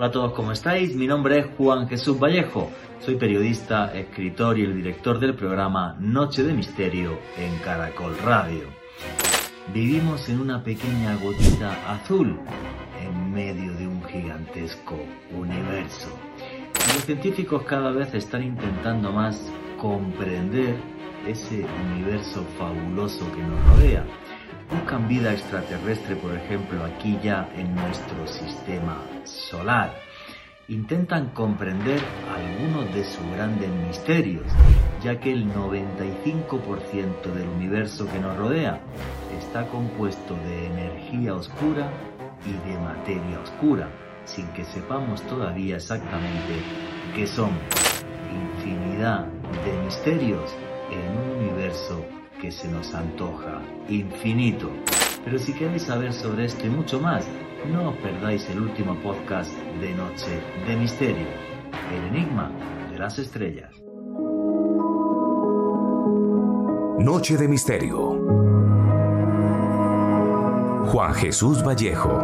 Hola a todos, ¿cómo estáis? Mi nombre es Juan Jesús Vallejo. Soy periodista, escritor y el director del programa Noche de Misterio en Caracol Radio. Vivimos en una pequeña gotita azul en medio de un gigantesco universo. Los científicos cada vez están intentando más comprender ese universo fabuloso que nos rodea. Buscan vida extraterrestre, por ejemplo, aquí ya en nuestro sistema solar. Intentan comprender algunos de sus grandes misterios, ya que el 95% del universo que nos rodea está compuesto de energía oscura y de materia oscura, sin que sepamos todavía exactamente qué son. Infinidad de misterios en un universo que se nos antoja infinito. Pero si queréis saber sobre esto y mucho más, no os perdáis el último podcast de Noche de Misterio, el enigma de las estrellas. Noche de Misterio. Juan Jesús Vallejo.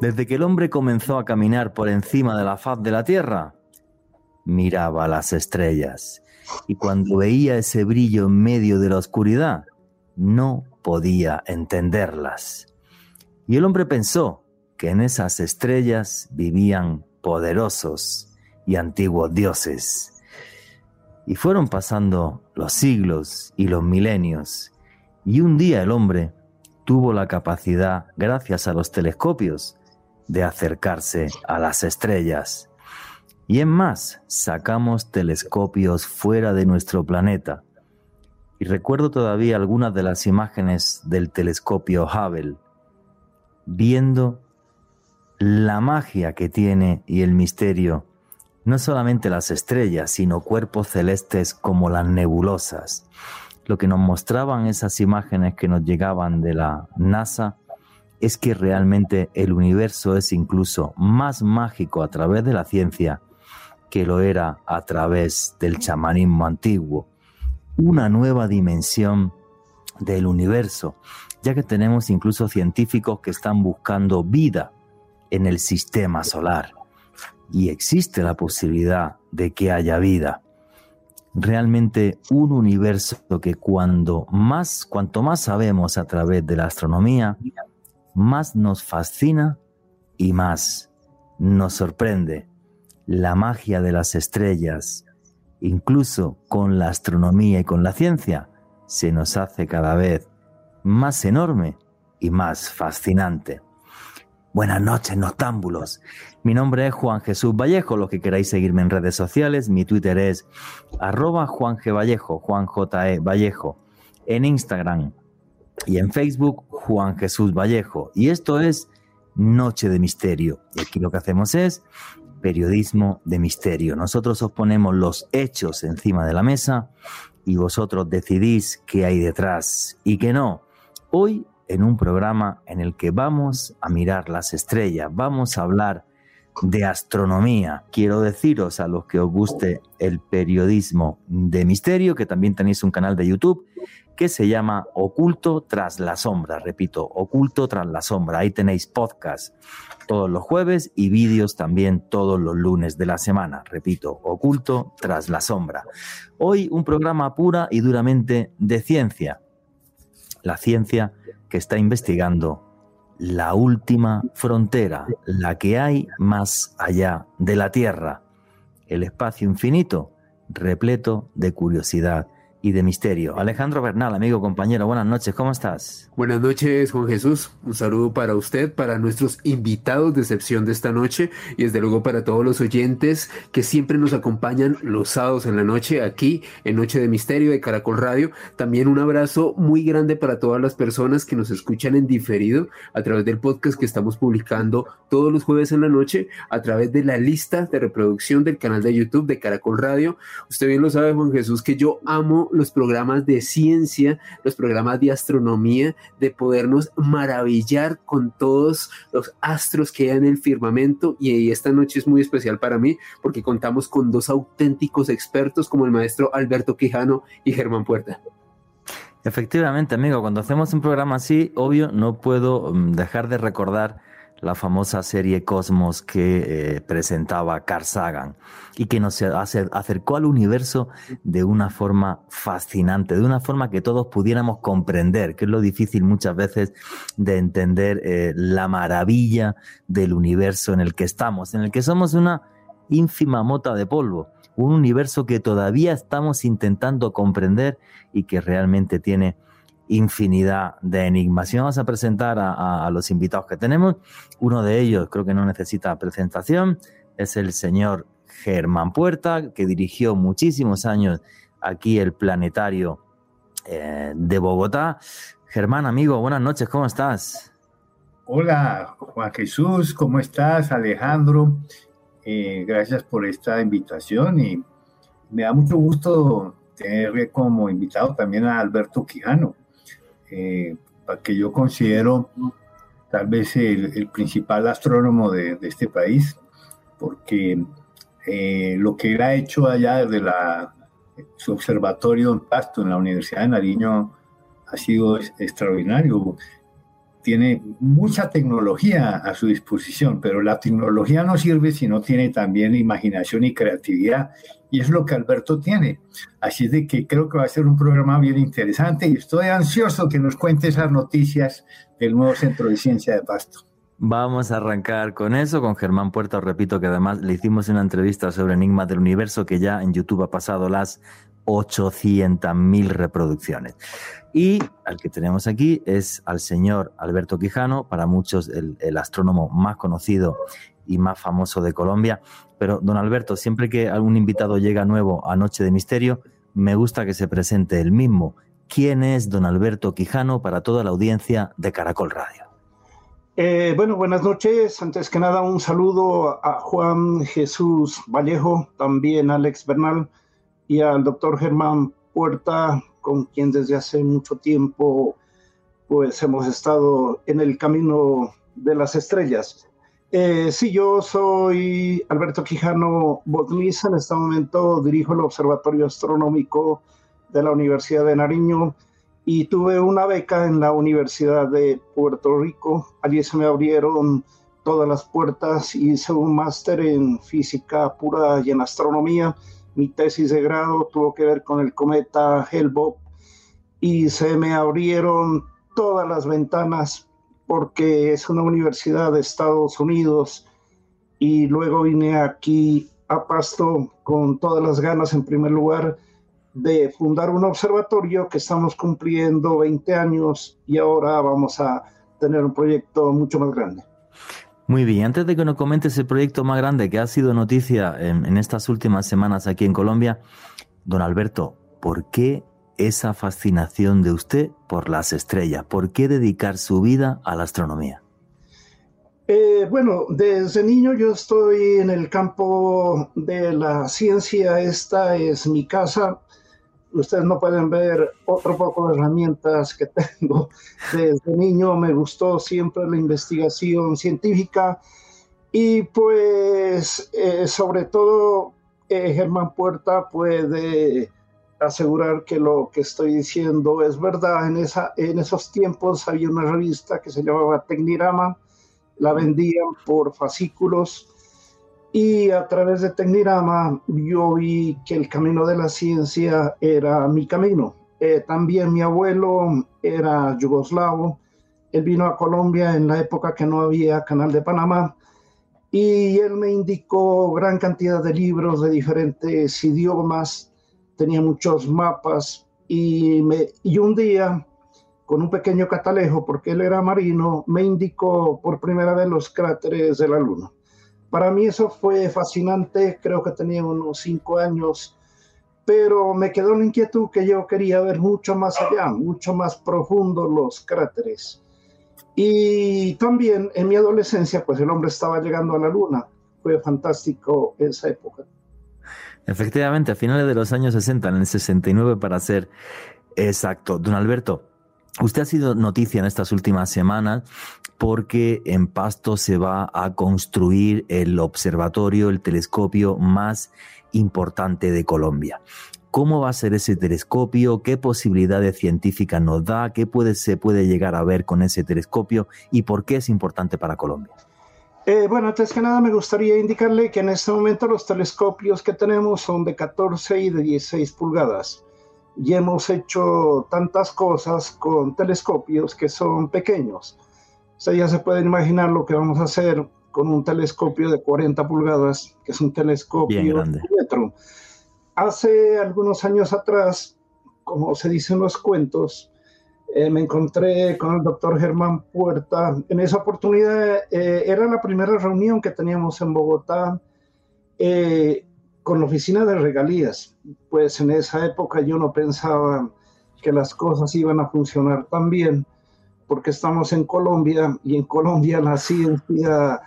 Desde que el hombre comenzó a caminar por encima de la faz de la Tierra, miraba las estrellas y cuando veía ese brillo en medio de la oscuridad, no podía entenderlas. Y el hombre pensó que en esas estrellas vivían poderosos y antiguos dioses. Y fueron pasando los siglos y los milenios, y un día el hombre tuvo la capacidad, gracias a los telescopios, de acercarse a las estrellas. Y en más, sacamos telescopios fuera de nuestro planeta. Y recuerdo todavía algunas de las imágenes del telescopio Hubble, viendo la magia que tiene y el misterio, no solamente las estrellas, sino cuerpos celestes como las nebulosas. Lo que nos mostraban esas imágenes que nos llegaban de la NASA es que realmente el universo es incluso más mágico a través de la ciencia que lo era a través del chamanismo antiguo. Una nueva dimensión del universo, ya que tenemos incluso científicos que están buscando vida en el sistema solar. Y existe la posibilidad de que haya vida. Realmente un universo que cuando más, cuanto más sabemos a través de la astronomía, más nos fascina y más nos sorprende la magia de las estrellas, incluso con la astronomía y con la ciencia, se nos hace cada vez más enorme y más fascinante. Buenas noches, noctámbulos. Mi nombre es Juan Jesús Vallejo. Los que queráis seguirme en redes sociales, mi Twitter es arroba Juan G. Vallejo, Juan J. E. Vallejo. En Instagram y en Facebook, Juan Jesús Vallejo. Y esto es Noche de Misterio. Y aquí lo que hacemos es periodismo de misterio. Nosotros os ponemos los hechos encima de la mesa y vosotros decidís qué hay detrás y qué no. Hoy en un programa en el que vamos a mirar las estrellas, vamos a hablar de astronomía. Quiero deciros a los que os guste el periodismo de misterio que también tenéis un canal de YouTube que se llama Oculto tras la sombra. Repito, Oculto tras la sombra. Ahí tenéis podcast todos los jueves y vídeos también todos los lunes de la semana. Repito, Oculto tras la sombra. Hoy un programa pura y duramente de ciencia. La ciencia que está investigando la última frontera, la que hay más allá de la Tierra, el espacio infinito repleto de curiosidad y de misterio. Alejandro Bernal, amigo, compañero, buenas noches, ¿cómo estás? Buenas noches, Juan Jesús. Un saludo para usted, para nuestros invitados de excepción de esta noche y desde luego para todos los oyentes que siempre nos acompañan los sábados en la noche aquí en Noche de Misterio de Caracol Radio. También un abrazo muy grande para todas las personas que nos escuchan en diferido a través del podcast que estamos publicando todos los jueves en la noche a través de la lista de reproducción del canal de YouTube de Caracol Radio. Usted bien lo sabe, Juan Jesús, que yo amo los programas de ciencia, los programas de astronomía, de podernos maravillar con todos los astros que hay en el firmamento. Y esta noche es muy especial para mí porque contamos con dos auténticos expertos como el maestro Alberto Quijano y Germán Puerta. Efectivamente, amigo, cuando hacemos un programa así, obvio, no puedo mm, dejar de recordar la famosa serie Cosmos que eh, presentaba Carl Sagan y que nos acercó al universo de una forma fascinante, de una forma que todos pudiéramos comprender, que es lo difícil muchas veces de entender eh, la maravilla del universo en el que estamos, en el que somos una ínfima mota de polvo un universo que todavía estamos intentando comprender y que realmente tiene infinidad de enigmas. Y vamos a presentar a, los invitados que tenemos. Uno de ellos, creo que no necesita presentación, es el señor Germán Puerta, que dirigió muchísimos años aquí el planetario eh, de Bogotá. Germán, amigo, buenas noches, ¿cómo estás? Hola, Juan Jesús, ¿cómo estás? Alejandro, eh, gracias por esta invitación y me da mucho gusto tener como invitado también a Alberto Quijano, eh, que yo considero tal vez el, principal astrónomo de, este país, porque eh, lo que él ha hecho allá desde la, su observatorio en Pasto, en la Universidad de Nariño, ha sido extraordinario tiene mucha tecnología a su disposición, pero la tecnología no sirve si no tiene también imaginación y creatividad, y es lo que Alberto tiene. Así de que creo que va a ser un programa bien interesante y estoy ansioso que nos cuente esas noticias del nuevo Centro de Ciencia de Pasto. Vamos a arrancar con eso, con Germán Puerta. Repito que además le hicimos una entrevista sobre Enigmas del Universo que ya en YouTube ha pasado las 800.000 reproducciones. Y al que tenemos aquí es al señor Alberto Quijano, para muchos el, astrónomo más conocido y más famoso de Colombia. Pero, don Alberto, siempre que algún invitado llega nuevo a Noche de Misterio, me gusta que se presente el mismo. ¿Quién es don Alberto Quijano para toda la audiencia de Caracol Radio? Eh, bueno, buenas noches. Antes que nada, un saludo a Juan Jesús Vallejo, también Alex Bernal y al doctor Germán Puerta, con quien desde hace mucho tiempo pues hemos estado en el camino de las estrellas. Eh, sí, yo soy Alberto Quijano Botniza, en este momento dirijo el Observatorio Astronómico de la Universidad de Nariño y tuve una beca en la Universidad de Puerto Rico. Allí se me abrieron todas las puertas y hice un máster en física pura y en astronomía mi tesis de grado tuvo que ver con el cometa Hellbopp y se me abrieron todas las ventanas porque es una universidad de Estados Unidos y luego vine aquí a Pasto con todas las ganas en primer lugar de fundar un observatorio que estamos cumpliendo 20 años y ahora vamos a tener un proyecto mucho más grande. Muy bien, antes de que nos comentes el proyecto más grande que ha sido noticia en, estas últimas semanas aquí en Colombia, don Alberto, ¿por qué esa fascinación de usted por las estrellas? ¿Por qué dedicar su vida a la astronomía? Eh, bueno, desde niño yo estoy en el campo de la ciencia, esta es mi casa ustedes no pueden ver otro poco de herramientas que tengo. Desde niño me gustó siempre la investigación científica y pues eh, sobre todo eh, Germán Puerta puede asegurar que lo que estoy diciendo es verdad. En, esa, en esos tiempos había una revista que se llamaba Tecnirama, la vendían por fascículos y a través de Tecnirama yo vi que el camino de la ciencia era mi camino. Eh, también mi abuelo era yugoslavo. Él vino a Colombia en la época que no había Canal de Panamá y él me indicó gran cantidad de libros de diferentes idiomas, tenía muchos mapas y, me, y un día, con un pequeño catalejo, porque él era marino, me indicó por primera vez los cráteres de la Luna. Para mí eso fue fascinante, creo que tenía unos cinco años, pero me quedó la inquietud que yo quería ver mucho más allá, mucho más profundo los cráteres. Y también en mi adolescencia, pues el hombre estaba llegando a la luna. Fue fantástico esa época. Efectivamente, a finales de los años 60, en el 69 para ser exacto. Don Alberto, Usted ha sido noticia en estas últimas semanas porque en Pasto se va a construir el observatorio, el telescopio más importante de Colombia. ¿Cómo va a ser ese telescopio? ¿Qué posibilidades científicas nos da? ¿Qué puede, se puede llegar a ver con ese telescopio? ¿Y por qué es importante para Colombia? Eh, bueno, antes que nada me gustaría indicarle que en este momento los telescopios que tenemos son de 14 y de 16 pulgadas. Y hemos hecho tantas cosas con telescopios que son pequeños. O sea, ya se pueden imaginar lo que vamos a hacer con un telescopio de 40 pulgadas, que es un telescopio grande. metro. Hace algunos años atrás, como se dice en los cuentos, eh, me encontré con el doctor Germán Puerta. En esa oportunidad eh, era la primera reunión que teníamos en Bogotá eh, con la oficina de regalías. Pues en esa época yo no pensaba que las cosas iban a funcionar tan bien, porque estamos en Colombia y en Colombia la ciencia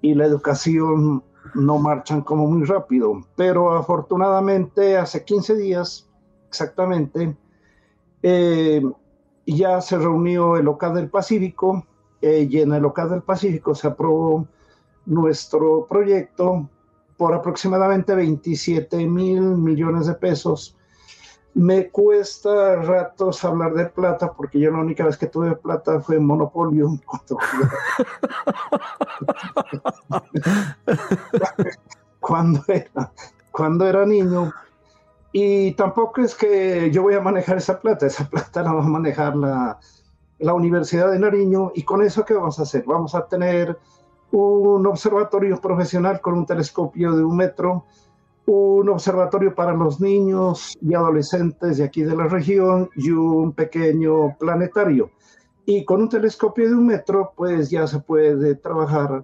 y la educación no marchan como muy rápido. Pero afortunadamente hace 15 días exactamente, eh, ya se reunió el OCA del Pacífico eh, y en el OCA del Pacífico se aprobó nuestro proyecto por aproximadamente 27 mil millones de pesos. Me cuesta ratos hablar de plata porque yo la única vez que tuve plata fue en Monopolio. Cuando, era, cuando era niño. Y tampoco es que yo voy a manejar esa plata, esa plata la va a manejar la, la Universidad de Nariño. ¿Y con eso qué vamos a hacer? Vamos a tener un observatorio profesional con un telescopio de un metro, un observatorio para los niños y adolescentes de aquí de la región y un pequeño planetario. Y con un telescopio de un metro, pues ya se puede trabajar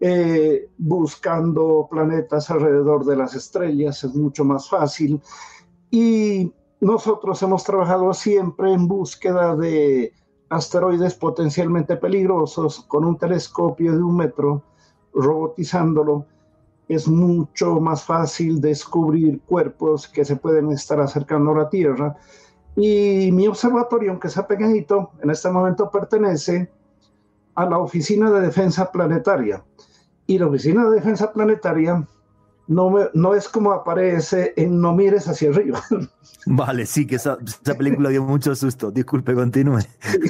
eh, buscando planetas alrededor de las estrellas, es mucho más fácil. Y nosotros hemos trabajado siempre en búsqueda de asteroides potencialmente peligrosos con un telescopio de un metro, robotizándolo. Es mucho más fácil descubrir cuerpos que se pueden estar acercando a la Tierra. Y mi observatorio, aunque sea pequeñito, en este momento pertenece a la Oficina de Defensa Planetaria y la Oficina de Defensa Planetaria no, no es como aparece en No mires hacia arriba. Vale, sí, que esa, esa película dio mucho susto. Disculpe, continúe.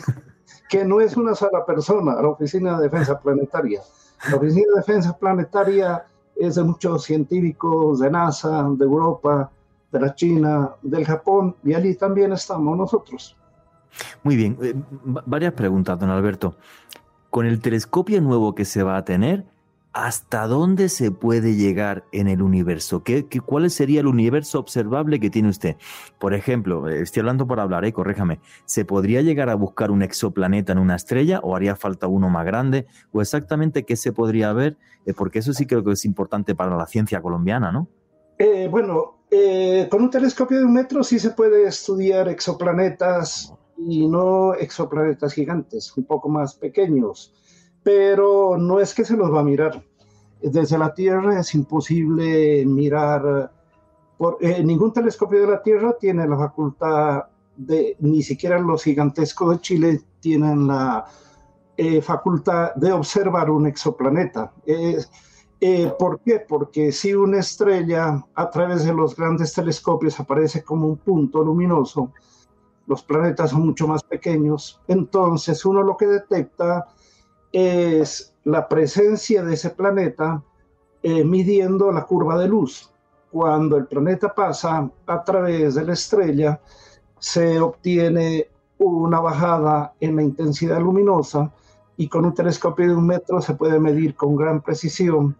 que no es una sola persona, la Oficina de Defensa Planetaria. La Oficina de Defensa Planetaria es de muchos científicos de NASA, de Europa, de la China, del Japón, y allí también estamos nosotros. Muy bien, eh, varias preguntas, don Alberto. Con el telescopio nuevo que se va a tener, ¿hasta dónde se puede llegar en el universo? ¿Qué, qué, cuál sería el universo observable que tiene usted? Por ejemplo, eh, estoy hablando por hablar, ¿eh? corréjame, ¿se podría llegar a buscar un exoplaneta en una estrella o haría falta uno más grande? ¿O exactamente qué se podría ver? Eh, porque eso sí creo que es importante para la ciencia colombiana, ¿no? Eh, bueno, eh, con un telescopio de un metro sí se puede estudiar exoplanetas y no exoplanetas gigantes, un poco más pequeños pero no es que se los va a mirar. Desde la Tierra es imposible mirar, por, eh, ningún telescopio de la Tierra tiene la facultad de, ni siquiera los gigantescos de Chile tienen la eh, facultad de observar un exoplaneta. Eh, ¿Por qué? Porque si una estrella a través de los grandes telescopios aparece como un punto luminoso, los planetas son mucho más pequeños, entonces uno lo que detecta es la presencia de ese planeta eh, midiendo la curva de luz. Cuando el planeta pasa a través de la estrella, se obtiene una bajada en la intensidad luminosa y con un telescopio de un metro se puede medir con gran precisión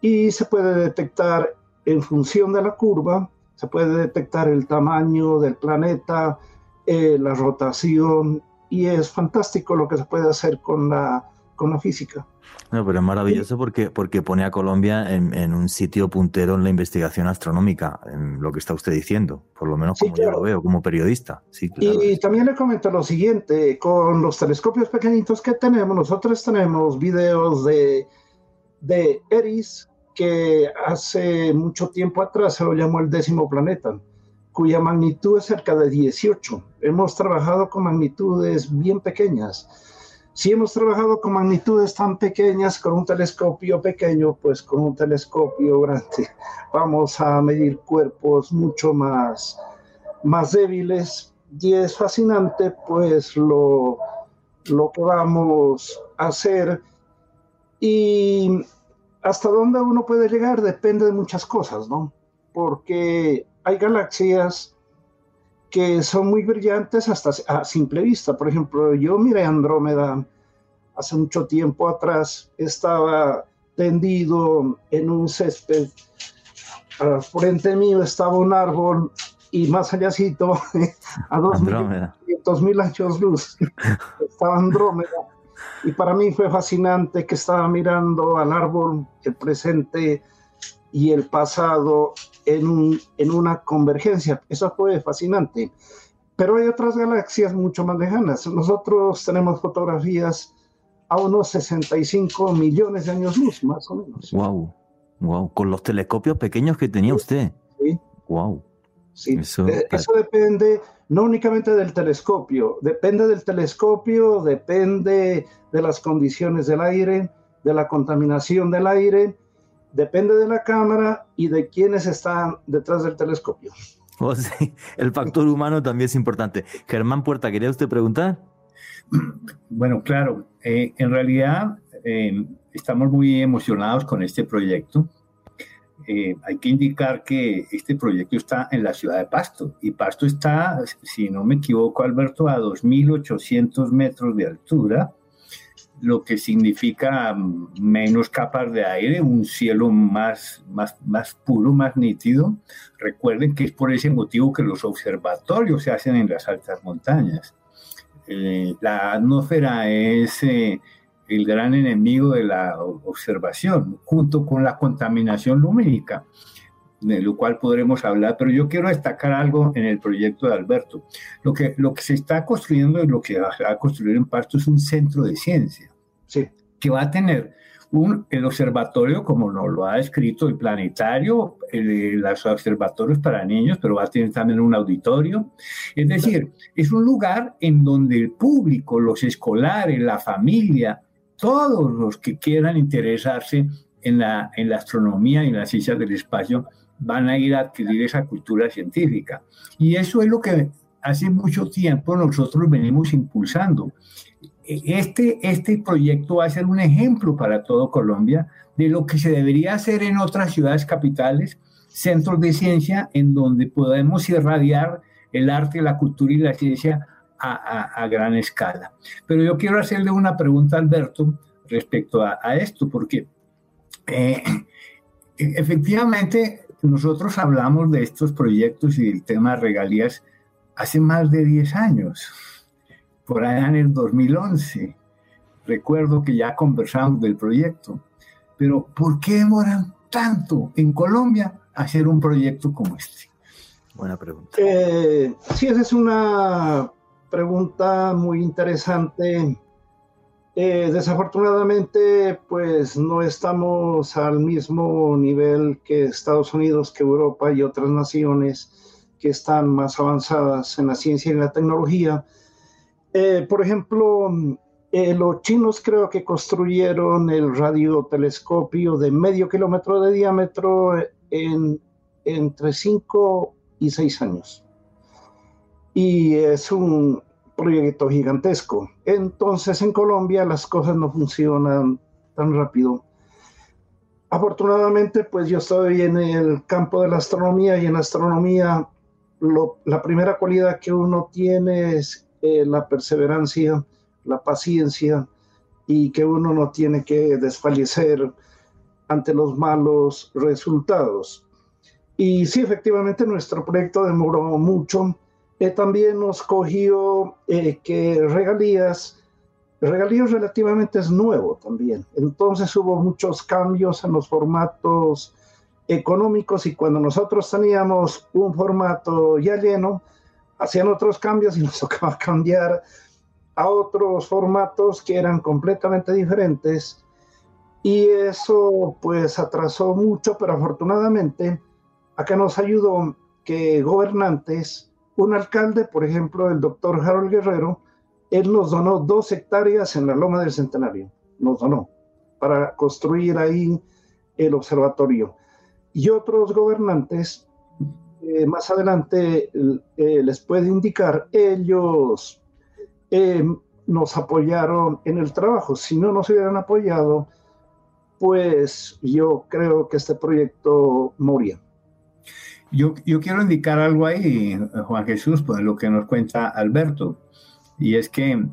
y se puede detectar en función de la curva, se puede detectar el tamaño del planeta, eh, la rotación y es fantástico lo que se puede hacer con la la física. No, pero es maravilloso porque, porque pone a Colombia en, un sitio puntero en la investigación astronómica, en lo que está usted diciendo, por lo menos como yo lo veo, como periodista. Sí, y también le comento lo siguiente, con los telescopios pequeñitos que tenemos, nosotros tenemos videos de, de Eris, que hace mucho tiempo atrás se lo llamó el décimo planeta, cuya magnitud es cerca de 18. Hemos trabajado con magnitudes bien pequeñas Si hemos trabajado con magnitudes tan pequeñas con un telescopio pequeño, pues con un telescopio grande vamos a medir cuerpos mucho más, más débiles y es fascinante pues lo, lo que vamos a hacer y hasta dónde uno puede llegar depende de muchas cosas, ¿no? Porque hay galaxias que son muy brillantes hasta a simple vista. Por ejemplo, yo miré Andrómeda hace mucho tiempo atrás, estaba tendido en un césped. Al frente mío estaba un árbol y más allácito, a dos mil años luz, estaba Andrómeda. Y para mí fue fascinante que estaba mirando al árbol, el presente y el pasado en, en una convergencia. Eso fue fascinante. Pero hay otras galaxias mucho más lejanas. Nosotros tenemos fotografías a unos 65 millones de años luz, más o menos. Wow, wow, con los telescopios pequeños que tenía usted. Sí. Wow. Sí, eso, eh, eso depende no únicamente del telescopio, depende del telescopio, depende de las condiciones del aire, de la contaminación del aire, depende de la cámara y de quienes están detrás del telescopio. Oh, sí. El factor humano también es importante. Germán Puerta, ¿quería usted preguntar? Bueno, claro, eh, en realidad eh, estamos muy emocionados con este proyecto. Eh, hay que indicar que este proyecto está en la ciudad de Pasto y Pasto está, si no me equivoco, Alberto, a 2.800 metros de altura, lo que significa menos capas de aire, un cielo más, más, más puro, más nítido. Recuerden que es por ese motivo que los observatorios se hacen en las altas montañas. Eh, la atmósfera es eh, el gran enemigo de la observación, junto con la contaminación lumínica, de lo cual podremos hablar, pero yo quiero destacar algo en el proyecto de Alberto. Lo que, lo que se está construyendo y lo que va a construir en Pasto es un centro de ciencia, que va a tener el observatorio, como nos lo ha escrito el planetario, los observatorios para niños, pero va a tener también un auditorio. Es decir, es un lugar en donde el público, los escolares, la familia, todos los que quieran interesarse en la, en la astronomía y en las ciencias del espacio, van a ir a adquirir esa cultura científica. Y eso es lo que hace mucho tiempo nosotros venimos impulsando. Este, este proyecto va a ser un ejemplo para todo Colombia de lo que se debería hacer en otras ciudades capitales, centros de ciencia en donde podemos irradiar el arte, la cultura y la ciencia a, gran escala. Pero yo quiero hacerle una pregunta a Alberto respecto a, esto, porque eh, efectivamente nosotros hablamos de estos proyectos y del tema de regalías hace más de 10 años por allá en el 2011. Recuerdo que ya conversamos del proyecto, pero ¿por qué demoran tanto en Colombia hacer un proyecto como este? Buena pregunta. Eh, sí, esa es una pregunta muy interesante. Eh, desafortunadamente, pues no estamos al mismo nivel que Estados Unidos, que Europa y otras naciones que están más avanzadas en la ciencia y en la tecnología. Eh, por ejemplo, eh, los chinos creo que construyeron el radiotelescopio de medio kilómetro de diámetro en, entre 5 y 6 años. Y es un proyecto gigantesco. Entonces en Colombia las cosas no funcionan tan rápido. Afortunadamente, pues yo estoy en el campo de la astronomía y en la astronomía la primera cualidad que uno tiene es eh, la perseverancia, la paciencia y que uno no tiene que desfallecer ante los malos resultados. Y sí, efectivamente, nuestro proyecto demoró mucho. Eh, también nos cogió eh, que regalías, regalías relativamente es nuevo también. Entonces hubo muchos cambios en los formatos económicos y cuando nosotros teníamos un formato ya lleno, hacían otros cambios y nos tocaba cambiar a otros formatos que eran completamente diferentes y eso pues atrasó mucho, pero afortunadamente acá nos ayudó que gobernantes, un alcalde, por ejemplo, el doctor Harold Guerrero, él nos donó dos hectáreas en la Loma del Centenario, nos donó, para construir ahí el observatorio. Y otros gobernantes, eh, más adelante eh, les puede indicar, ellos eh, nos apoyaron en el trabajo. Si no nos hubieran apoyado, pues yo creo que este proyecto moría. Yo, yo quiero indicar algo ahí, Juan Jesús, por lo que nos cuenta Alberto, y es que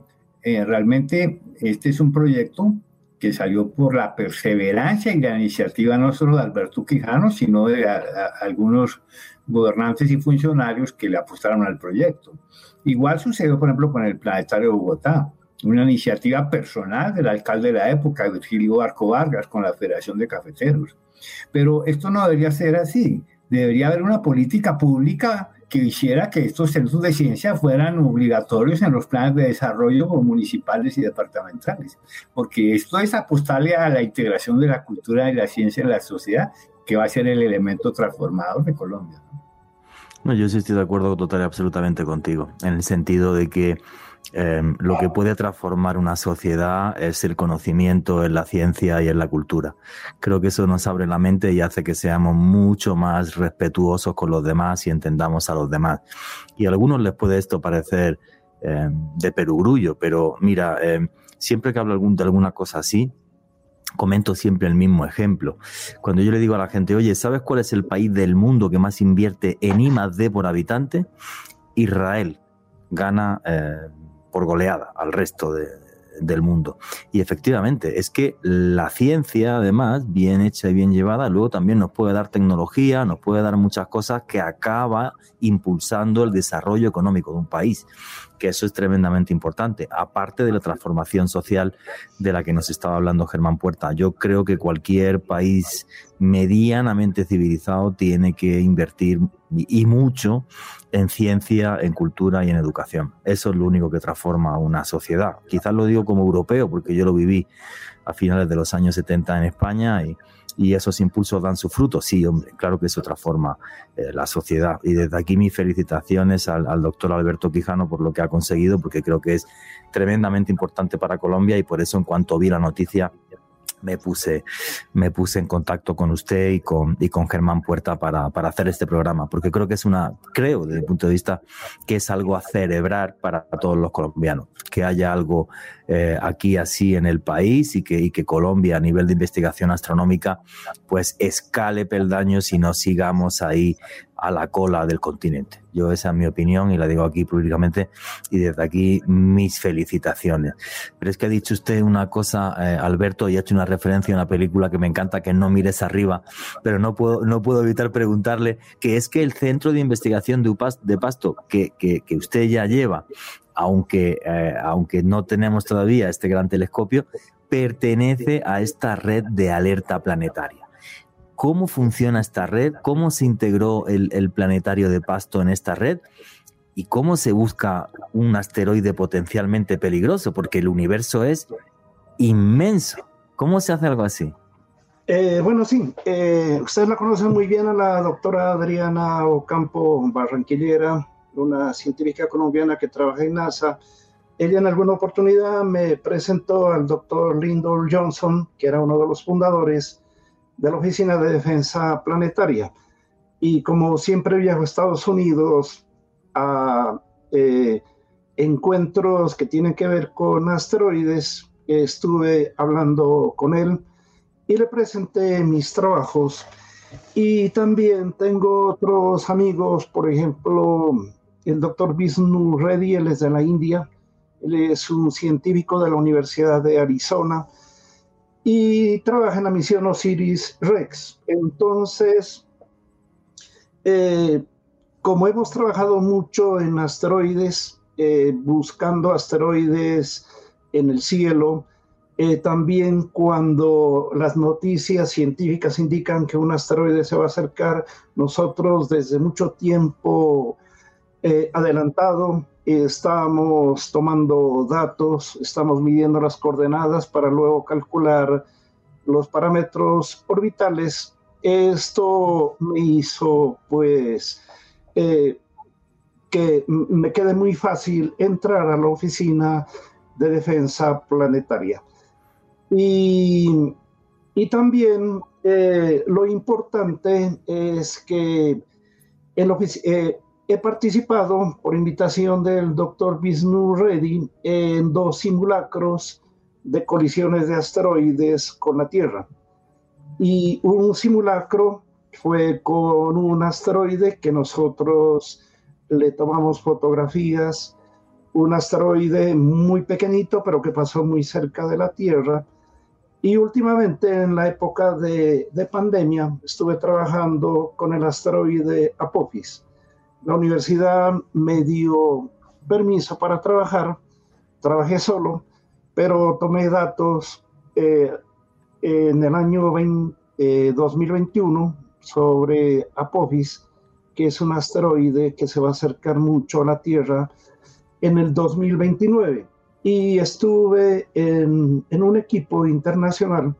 realmente este es un proyecto que salió por la perseverancia y la iniciativa no solo de Alberto Quijano, sino de algunos gobernantes y funcionarios que le apostaron al proyecto. Igual sucedió, por ejemplo, con el Planetario de Bogotá, una iniciativa personal del alcalde de la época, Virgilio Barco Vargas, con la Federación de Cafeteros. Pero esto no debería ser así. Debería haber una política pública que hiciera que estos centros de ciencia fueran obligatorios en los planes de desarrollo municipales y departamentales, porque esto es apostarle a la integración de la cultura y la ciencia en la sociedad, que va a ser el elemento transformador de Colombia. No, yo sí estoy de acuerdo total y absolutamente contigo, en el sentido de que Em, lo que puede transformar una sociedad es el conocimiento en la ciencia y en la cultura. Creo que eso nos abre la mente y hace que seamos mucho más respetuosos con los demás y entendamos a los demás. Y a algunos les puede esto parecer em, de perogrullo, pero mira, em, siempre que hablo de alguna cosa así, comento siempre el mismo ejemplo. Cuando yo le digo a la gente, oye, ¿sabes cuál es el país del mundo que más invierte en I+D por habitante? Israel gana eh, por goleada al resto del mundo. Y efectivamente, es que la ciencia, además, bien hecha y bien llevada, luego también nos puede dar tecnología, nos puede dar muchas cosas que acaba impulsando el desarrollo económico de un país que eso es tremendamente importante, aparte de la transformación social de la que nos estaba hablando Germán Puerta. Yo creo que cualquier país medianamente civilizado tiene que invertir y mucho en ciencia, en cultura y en educación. Eso es lo único que transforma una sociedad. Quizás lo digo como europeo, porque yo lo viví a finales de los años 70 en España y, y esos impulsos dan su fruto. Sí, hombre, claro que eso transforma eh, la sociedad. Y desde aquí mis felicitaciones al, al, doctor Alberto Quijano por lo que ha conseguido, porque creo que es tremendamente importante para Colombia y por eso en cuanto vi la noticia me puse, me puse en contacto con usted y con, y con Germán Puerta para, para, hacer este programa, porque creo que es una, creo desde el punto de vista que es algo a celebrar para todos los colombianos, que haya algo eh, aquí así en el país y que, y que Colombia a nivel de investigación astronómica pues escale peldaños y no sigamos ahí a la cola del continente. Yo esa es mi opinión y la digo aquí públicamente y desde aquí mis felicitaciones. Pero es que ha dicho usted una cosa, eh, Alberto, y ha hecho una referencia a una película que me encanta, que no mires arriba, pero no puedo, no puedo evitar preguntarle que es que el centro de investigación de, Pasto que, que, que usted ya lleva, aunque, eh, aunque no tenemos todavía este gran telescopio, pertenece a esta red de alerta planetaria cómo funciona esta red, cómo se integró el, planetario de Pasto en esta red y cómo se busca un asteroide potencialmente peligroso, porque el universo es inmenso. ¿Cómo se hace algo así? Eh, bueno, sí, eh, ustedes la conocen muy bien a la doctora Adriana Ocampo Barranquillera, una científica colombiana que trabaja en NASA. Ella en alguna oportunidad me presentó al doctor Lyndon Johnson, que era uno de los fundadores de la Oficina de Defensa Planetaria. Y como siempre viajo a Estados Unidos a eh, encuentros que tienen que ver con asteroides, estuve hablando con él y le presenté mis trabajos. Y también tengo otros amigos, por ejemplo, el doctor Vishnu Reddy, él es de la India, él es un científico de la Universidad de Arizona y trabaja en la misión Osiris Rex. Entonces, eh, como hemos trabajado mucho en asteroides, eh, buscando asteroides en el cielo, eh, también cuando las noticias científicas indican que un asteroide se va a acercar, nosotros desde mucho tiempo adelantado estamos tomando datos, estamos midiendo las coordenadas para luego calcular los parámetros orbitales. Esto me hizo pues eh, que me quede muy fácil entrar a la oficina de defensa planetaria. Y, y también eh, lo importante es que el, eh, he participado por invitación del doctor Vishnu Reddy en dos simulacros de colisiones de asteroides con la Tierra. Y un simulacro fue con un asteroide que nosotros le tomamos fotografías, un asteroide muy pequeñito, pero que pasó muy cerca de la Tierra. Y últimamente, en la época de, de pandemia, estuve trabajando con el asteroide Apophis. La universidad me dio permiso para trabajar, trabajé solo, pero tomé datos eh, en el año 2021 eh, sobre Apophis, que es un asteroide que se va a acercar mucho a la Tierra en el 2029. Y estuve en, un equipo internacional.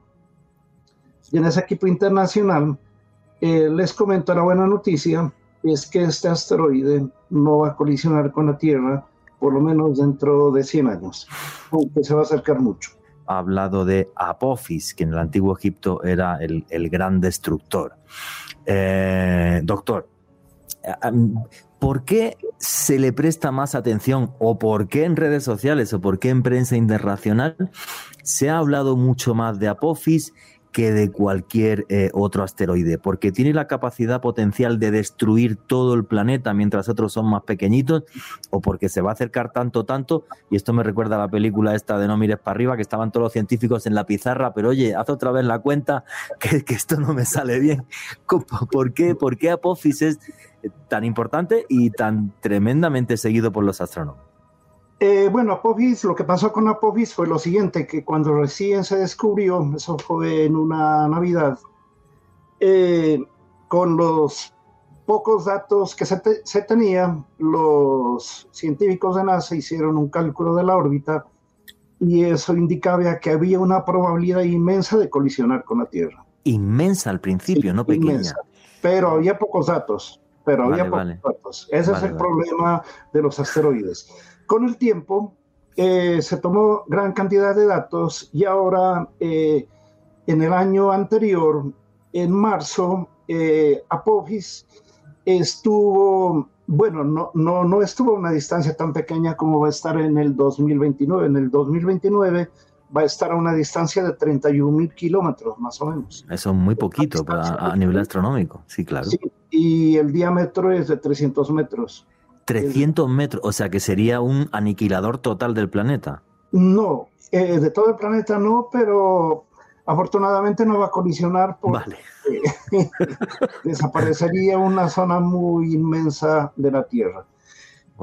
Y en ese equipo internacional eh, les comento la buena noticia, es que este asteroide no va a colisionar con la Tierra por lo menos dentro de 100 años, aunque se va a acercar mucho. Ha hablado de Apophis, que en el antiguo Egipto era el, gran destructor. Eh, doctor, ¿por qué se le presta más atención o por qué en redes sociales o por qué en prensa internacional se ha hablado mucho más de Apophis que de cualquier eh, otro asteroide, porque tiene la capacidad potencial de destruir todo el planeta mientras otros son más pequeñitos, o porque se va a acercar tanto, tanto, y esto me recuerda a la película esta de No mires para arriba, que estaban todos los científicos en la pizarra, pero oye, haz otra vez la cuenta, que, esto no me sale bien. ¿Por qué, ¿Por qué Apophis es tan importante y tan tremendamente seguido por los astrónomos? Eh, bueno, Apophis, lo que pasó con Apophis fue lo siguiente, que cuando recién se descubrió, eso fue en una Navidad, eh, con los pocos datos que se, se tenían, los científicos de NASA hicieron un cálculo de la órbita y eso indicaba que había una probabilidad inmensa de colisionar con la Tierra. Inmensa al principio, no pequeña. pero había pocos datos, pero había pocos datos. Ese es el problema de los asteroides. Con el tiempo eh, se tomó gran cantidad de datos y ahora eh, en el año anterior, en marzo, eh, Apophis estuvo, bueno, no, no, no estuvo a una distancia tan pequeña como va a estar en el 2029. En el 2029 va a estar a una distancia de 31 mil kilómetros, más o menos. Eso es muy poquito para, a nivel astronómico, sí, claro. y el diámetro es de 300 metros. 300 metros, o sea que sería un aniquilador total del planeta. No, eh, de todo el planeta no, pero afortunadamente no va a colisionar porque desaparecería una zona muy inmensa de la Tierra.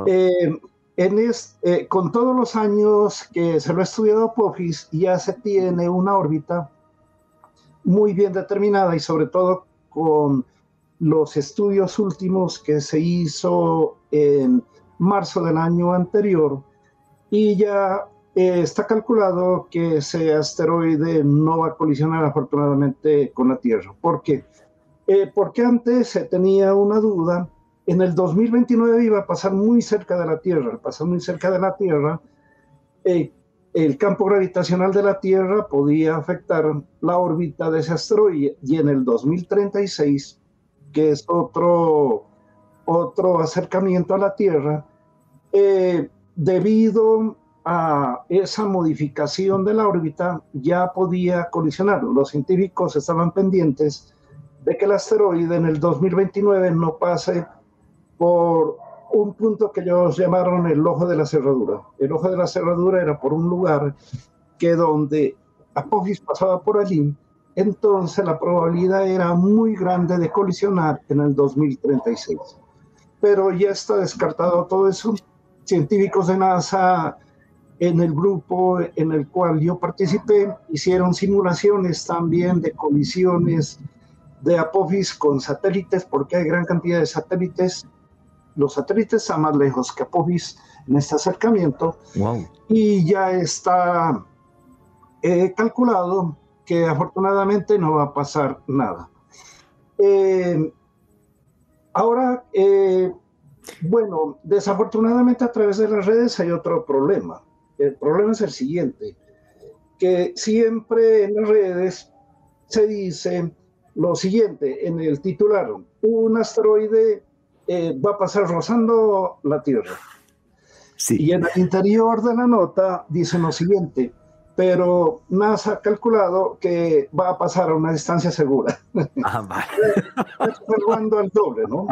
Eh, en eh, con todos los años que se lo ha estudiado Apophis, ya se tiene una órbita muy bien determinada y sobre todo con los estudios últimos que se hizo en marzo del año anterior y ya eh, está calculado que ese asteroide no va a colisionar afortunadamente con la Tierra. ¿Por qué? Eh, porque antes se tenía una duda, en el 2029 iba a pasar muy cerca de la Tierra, pasar muy cerca de la Tierra, eh, el campo gravitacional de la Tierra podía afectar la órbita de ese asteroide y en el 2036 que es otro, otro acercamiento a la Tierra, eh, debido a esa modificación de la órbita, ya podía colisionar. Los científicos estaban pendientes de que el asteroide en el 2029 no pase por un punto que ellos llamaron el ojo de la cerradura. El ojo de la cerradura era por un lugar que donde Apophis pasaba por allí, entonces la probabilidad era muy grande de colisionar en el 2036. Pero ya está descartado todo eso. Científicos de NASA en el grupo en el cual yo participé hicieron simulaciones también de colisiones de Apophis con satélites, porque hay gran cantidad de satélites. Los satélites están más lejos que Apophis en este acercamiento. Y ya está eh, calculado que afortunadamente no va a pasar nada. Eh, ahora, eh, Bueno, desafortunadamente a través de las redes hay otro problema. El problema es el siguiente, que siempre en las redes se dice lo siguiente en el titular, un asteroide eh, va a pasar rozando la Tierra. Y en el interior de la nota dice lo siguiente, pero NASA ha calculado que va a pasar a una distancia segura. Ah, vale. al doble, ¿no?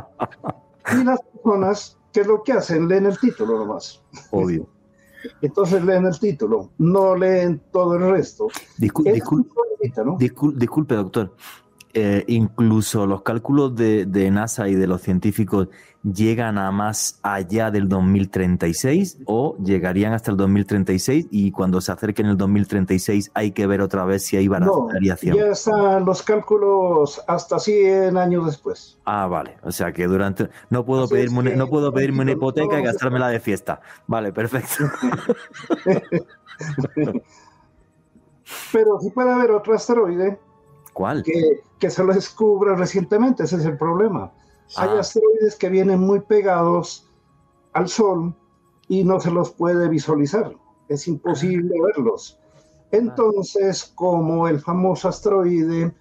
Y las personas, ¿qué es lo que hacen? Leen el título nomás. Obvio. Entonces leen el título, no leen todo el resto. disculpe, doctor. Eh, incluso los cálculos de, de, NASA y de los científicos llegan a más allá del 2036 o llegarían hasta el 2036 y cuando se acerquen el 2036 hay que ver otra vez si hay variación. ya están los cálculos hasta 100 años después. Ah, vale. O sea que durante no puedo pedirme no puedo pedirme una hipoteca y gastármela de fiesta. Vale, perfecto. Pero si puede haber otro asteroide ¿Cuál? Que, que se lo descubre recientemente, ese es el problema. Hay ah. asteroides que vienen muy pegados al Sol y no se los puede visualizar. Es imposible ah. verlos. Entonces, como el famoso asteroide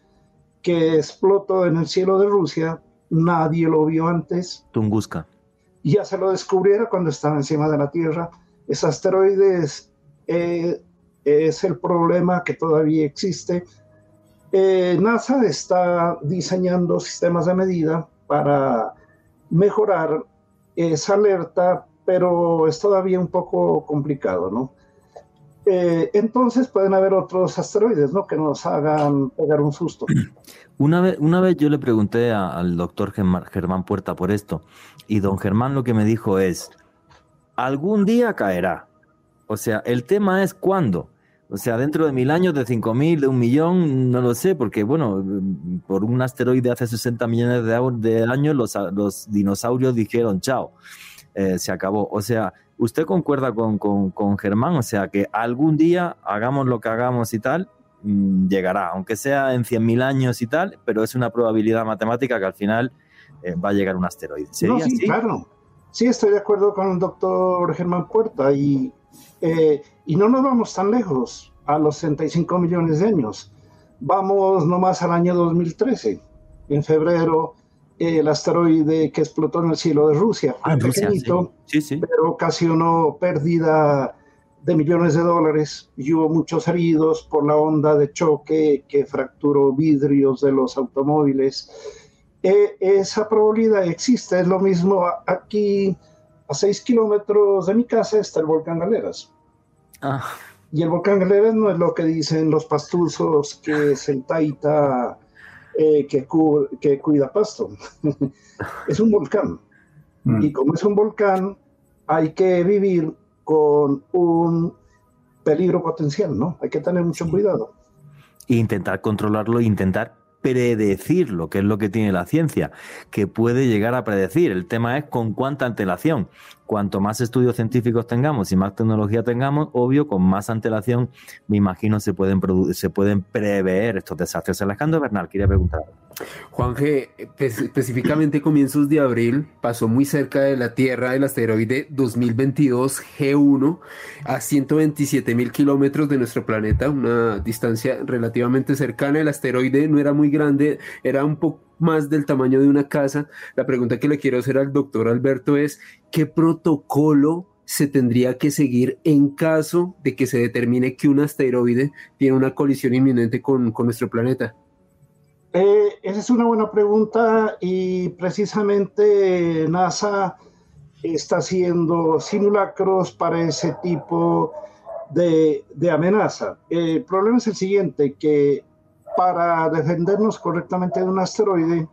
que explotó en el cielo de Rusia, nadie lo vio antes. Tunguska. Ya se lo descubrieron cuando estaba encima de la Tierra. Ese asteroide es, eh, es el problema que todavía existe eh, NASA está diseñando sistemas de medida para mejorar esa alerta, pero es todavía un poco complicado, ¿no? Eh, entonces pueden haber otros asteroides, ¿no? Que nos hagan pegar un susto. Una vez, una vez yo le pregunté al doctor Germán Puerta por esto, y don Germán lo que me dijo es, algún día caerá. O sea, el tema es cuándo. O sea, dentro de mil años, de cinco mil, de un millón, no lo sé, porque bueno, por un asteroide hace 60 millones de, años los, dinosaurios dijeron chao, eh, se acabó. O sea, ¿usted concuerda con, con, Germán? O sea, que algún día hagamos lo que hagamos y tal, mm, llegará, aunque sea en cien mil años y tal, pero es una probabilidad matemática que al final eh, va a llegar un asteroide. ¿Sería sí, claro. Sí, estoy de acuerdo con el doctor Germán Puerta y eh, y no nos vamos tan lejos, a los 65 millones de años. Vamos nomás al año 2013. En febrero, el asteroide que explotó en el cielo de Rusia. Ah, pequeñito, sí. Sí, pero ocasionó pérdida de millones de dólares y hubo muchos heridos por la onda de choque que fracturó vidrios de los automóviles. E, esa probabilidad existe, es lo mismo aquí a 6 kilómetros de mi casa está el volcán Galeras. Ah. Y el volcán Galeras no es lo que dicen los pastuzos, que es el taita eh, que, que, cuida pasto. es un volcán. Mm. Y como es un volcán, hay que vivir con un peligro potencial, ¿no? Hay que tener mucho cuidado. E intentar controlarlo, intentar predecir lo que es lo que tiene la ciencia, que puede llegar a predecir. El tema es con cuánta antelación. Cuanto más estudios científicos tengamos y más tecnología tengamos, obvio, con más antelación, me imagino, se pueden, se pueden prever estos desastres. Alejandro Bernal, quería preguntar. Juan G, específicamente comienzos de abril, pasó muy cerca de la Tierra el asteroide 2022 G1 a 127 mil kilómetros de nuestro planeta, una distancia relativamente cercana. El asteroide no era muy grande, era un poco más del tamaño de una casa. La pregunta que le quiero hacer al doctor Alberto es, ¿qué protocolo se tendría que seguir en caso de que se determine que un asteroide tiene una colisión inminente con, con nuestro planeta? Eh, esa es una buena pregunta y precisamente NASA está haciendo simulacros para ese tipo de, amenaza. el problema es el siguiente, que para defendernos correctamente de un asteroide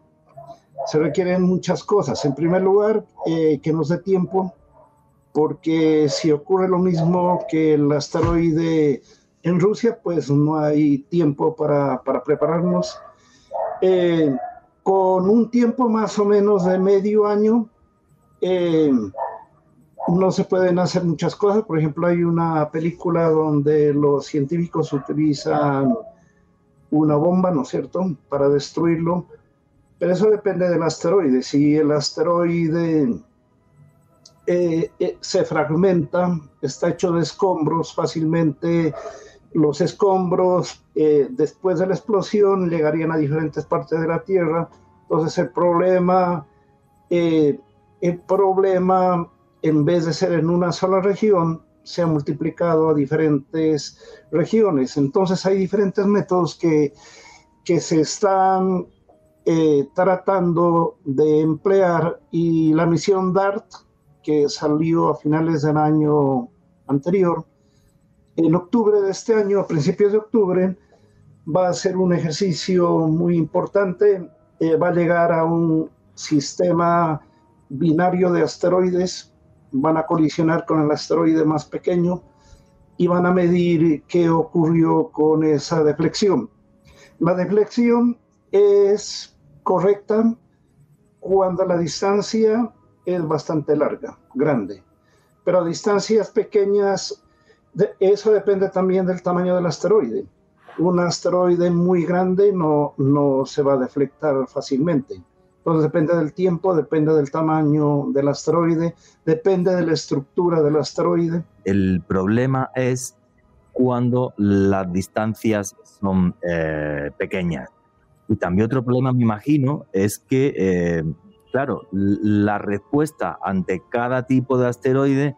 se requieren muchas cosas. En primer lugar, eh, que nos dé tiempo, porque si ocurre lo mismo que el asteroide en Rusia, pues no hay tiempo para, para prepararnos eh, con un tiempo más o menos de medio año, eh, no se pueden hacer muchas cosas. Por ejemplo, hay una película donde los científicos utilizan una bomba, ¿no es cierto?, para destruirlo. Pero eso depende del asteroide. Si el asteroide eh, eh, se fragmenta, está hecho de escombros fácilmente. Los escombros eh, después de la explosión llegarían a diferentes partes de la Tierra. Entonces el problema, el problema en vez de ser en una sola región, se ha multiplicado a diferentes regiones. Entonces hay diferentes métodos que, que se están tratando de emplear y la misión DART que salió a finales del año anterior. En octubre de este año, a principios de octubre, va a ser un ejercicio muy importante. Eh, va a llegar a un sistema binario de asteroides. Van a colisionar con el asteroide más pequeño y van a medir qué ocurrió con esa deflexión. La deflexión es correcta cuando la distancia es bastante larga, grande. Pero a distancias pequeñas, eso depende también del tamaño del asteroide. Un asteroide muy grande no, no se va a deflectar fácilmente. Entonces depende del tiempo, depende del tamaño del asteroide, depende de la estructura del asteroide. El problema es cuando las distancias son eh, pequeñas. Y también otro problema, me imagino, es que eh, claro, la respuesta ante cada tipo de asteroide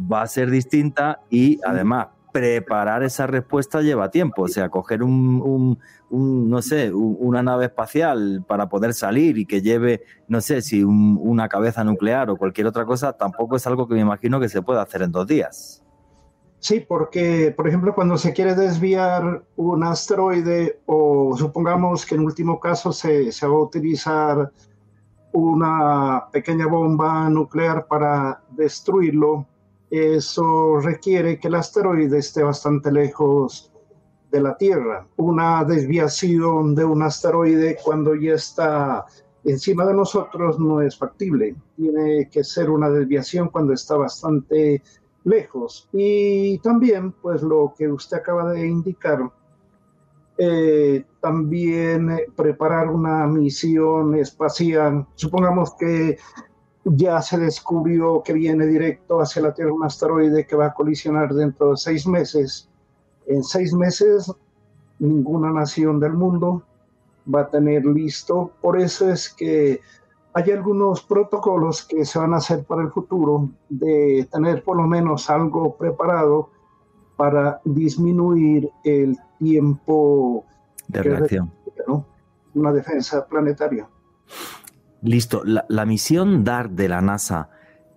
va a ser distinta y además preparar esa respuesta lleva tiempo. O sea, coger un, no sé, una nave espacial para poder salir y que lleve, no sé, si una cabeza nuclear o cualquier otra cosa, tampoco es algo que me imagino que se pueda hacer en dos días. Sí, porque, por ejemplo, cuando se quiere desviar un asteroide o supongamos que en último caso se, se va a utilizar una pequeña bomba nuclear para destruirlo, eso requiere que el asteroide esté bastante lejos de la Tierra. Una desviación de un asteroide cuando ya está encima de nosotros no es factible. Tiene que ser una desviación cuando está bastante lejos. Y también, pues lo que usted acaba de indicar, eh, también preparar una misión espacial. Supongamos que ya se descubrió que viene directo hacia la Tierra un asteroide que va a colisionar dentro de seis meses. En seis meses, ninguna nación del mundo va a tener listo. Por eso es que hay algunos protocolos que se van a hacer para el futuro de tener por lo menos algo preparado para disminuir el tiempo de reacción. Una defensa planetaria. Listo. La, misión DART de la NASA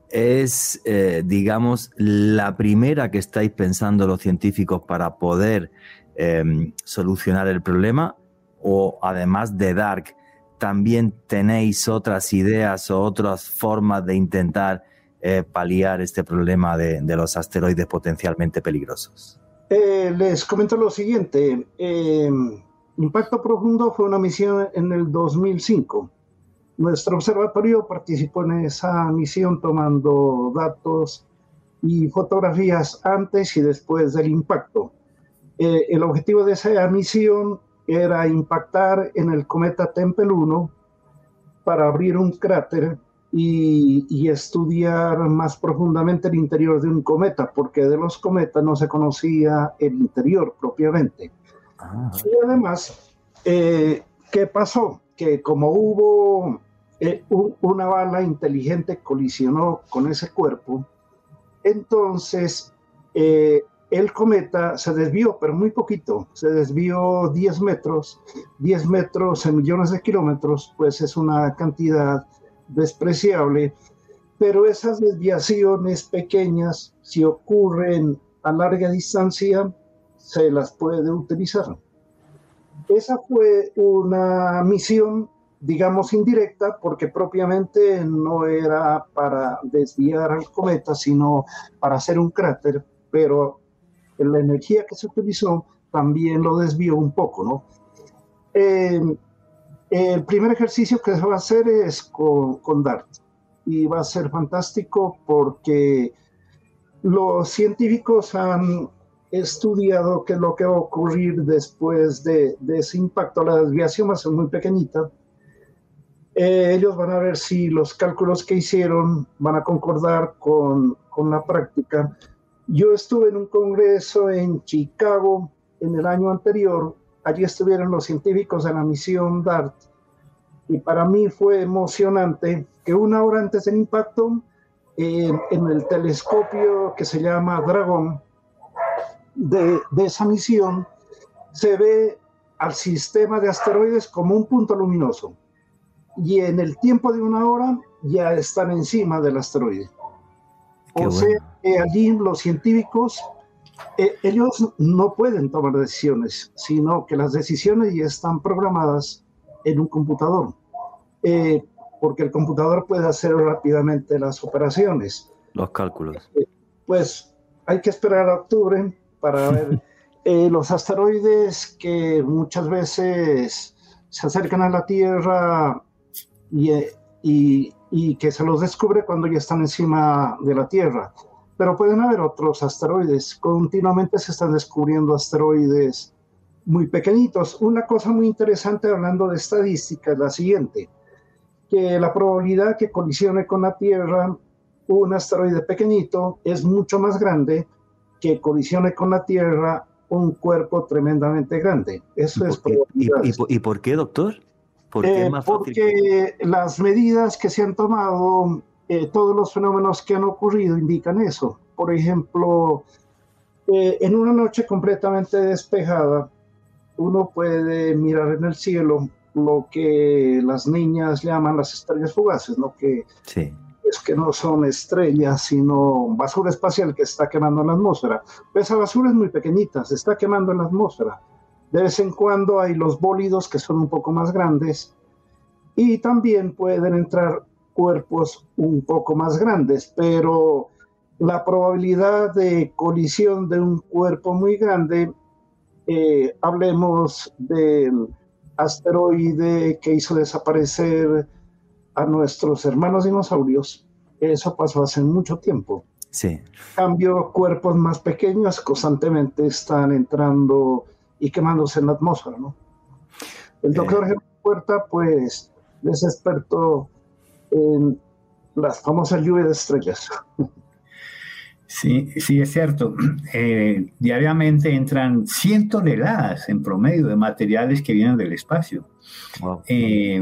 es, eh, digamos, la primera que estáis pensando los científicos para poder em, solucionar el problema o además de DART también tenéis otras ideas o otras formas de intentar eh, paliar este problema de, los asteroides potencialmente peligrosos? Eh, les comento lo siguiente. Em, Impacto Profundo fue una misión en el 2005. Nuestro observatorio participó en esa misión tomando datos y fotografías antes y después del impacto. Eh, el objetivo de esa misión era impactar en el cometa Tempel 1 para abrir un cráter y, estudiar más profundamente el interior de un cometa, porque de los cometas no se conocía el interior propiamente. Ah. Y además, eh, ¿qué pasó? Que como hubo eh, una bala inteligente colisionó con ese cuerpo, entonces eh, el cometa se desvió, pero muy poquito, se desvió 10 metros, 10 metros en millones de kilómetros, pues es una cantidad despreciable, pero esas desviaciones pequeñas, si ocurren a larga distancia, se las puede utilizar. Esa fue una misión, digamos, indirecta, porque propiamente no era para desviar al cometa, sino para hacer un cráter, pero la energía que se utilizó también lo desvió un poco, ¿no? Eh, el primer ejercicio que se va a hacer es con, con DART y va a ser fantástico porque los científicos han estudiado qué es lo que va a ocurrir después de, ese impacto. La desviación va a ser muy pequeñita. Eh, ellos van a ver si los cálculos que hicieron van a concordar con, con la práctica. Yo estuve en un congreso en Chicago en el año anterior. Allí estuvieron los científicos de la misión DART. Y para mí fue emocionante que una hora antes del impacto, eh, en el telescopio que se llama Dragon de, de esa misión, se ve al sistema de asteroides como un punto luminoso y en el tiempo de una hora ya están encima del asteroide. o sea que allí los científicos, eh, ellos no pueden tomar decisiones, sino que las decisiones ya están programadas en un computador, eh, porque el computador puede hacer rápidamente las operaciones. Los cálculos. Eh, pues hay que esperar a octubre para ver los asteroides que muchas veces se acercan a la Tierra eh, y, y, que se los descubre cuando ya están encima de la Tierra. Pero pueden haber otros asteroides. Continuamente se están descubriendo asteroides muy pequeñitos. Una cosa muy interesante hablando de estadística es la siguiente, que la probabilidad que colisione con la Tierra un asteroide pequeñito es mucho más grande que colisione con la Tierra un cuerpo tremendamente grande. Eso es probabilidad. ¿Y, y, por qué, doctor? Eh, porque las medidas que se han tomado, eh, todos los fenómenos que han ocurrido indican eso. Por ejemplo, eh, en una noche completamente despejada, uno puede mirar en el cielo lo que las niñas llaman las estrellas fugaces, ¿no? que es que no son estrellas, sino basura espacial que está quemando en la atmósfera. Esa basura es muy pequeñita, se está quemando en la atmósfera de vez en cuando hay los bólidos que son un poco más grandes y también pueden entrar cuerpos un poco más grandes, pero la probabilidad de colisión de un cuerpo muy grande, eh, hablemos del asteroide que hizo desaparecer a nuestros hermanos dinosaurios, eso pasó hace mucho tiempo. Sí. En cambio, cuerpos más pequeños constantemente están entrando y quemándose en la atmósfera, ¿no? El doctor eh. Puerta, pues, es experto en las famosas lluvias de estrellas. Sí, sí, es cierto. Eh, diariamente entran 100 toneladas en promedio de materiales que vienen del espacio. Eh,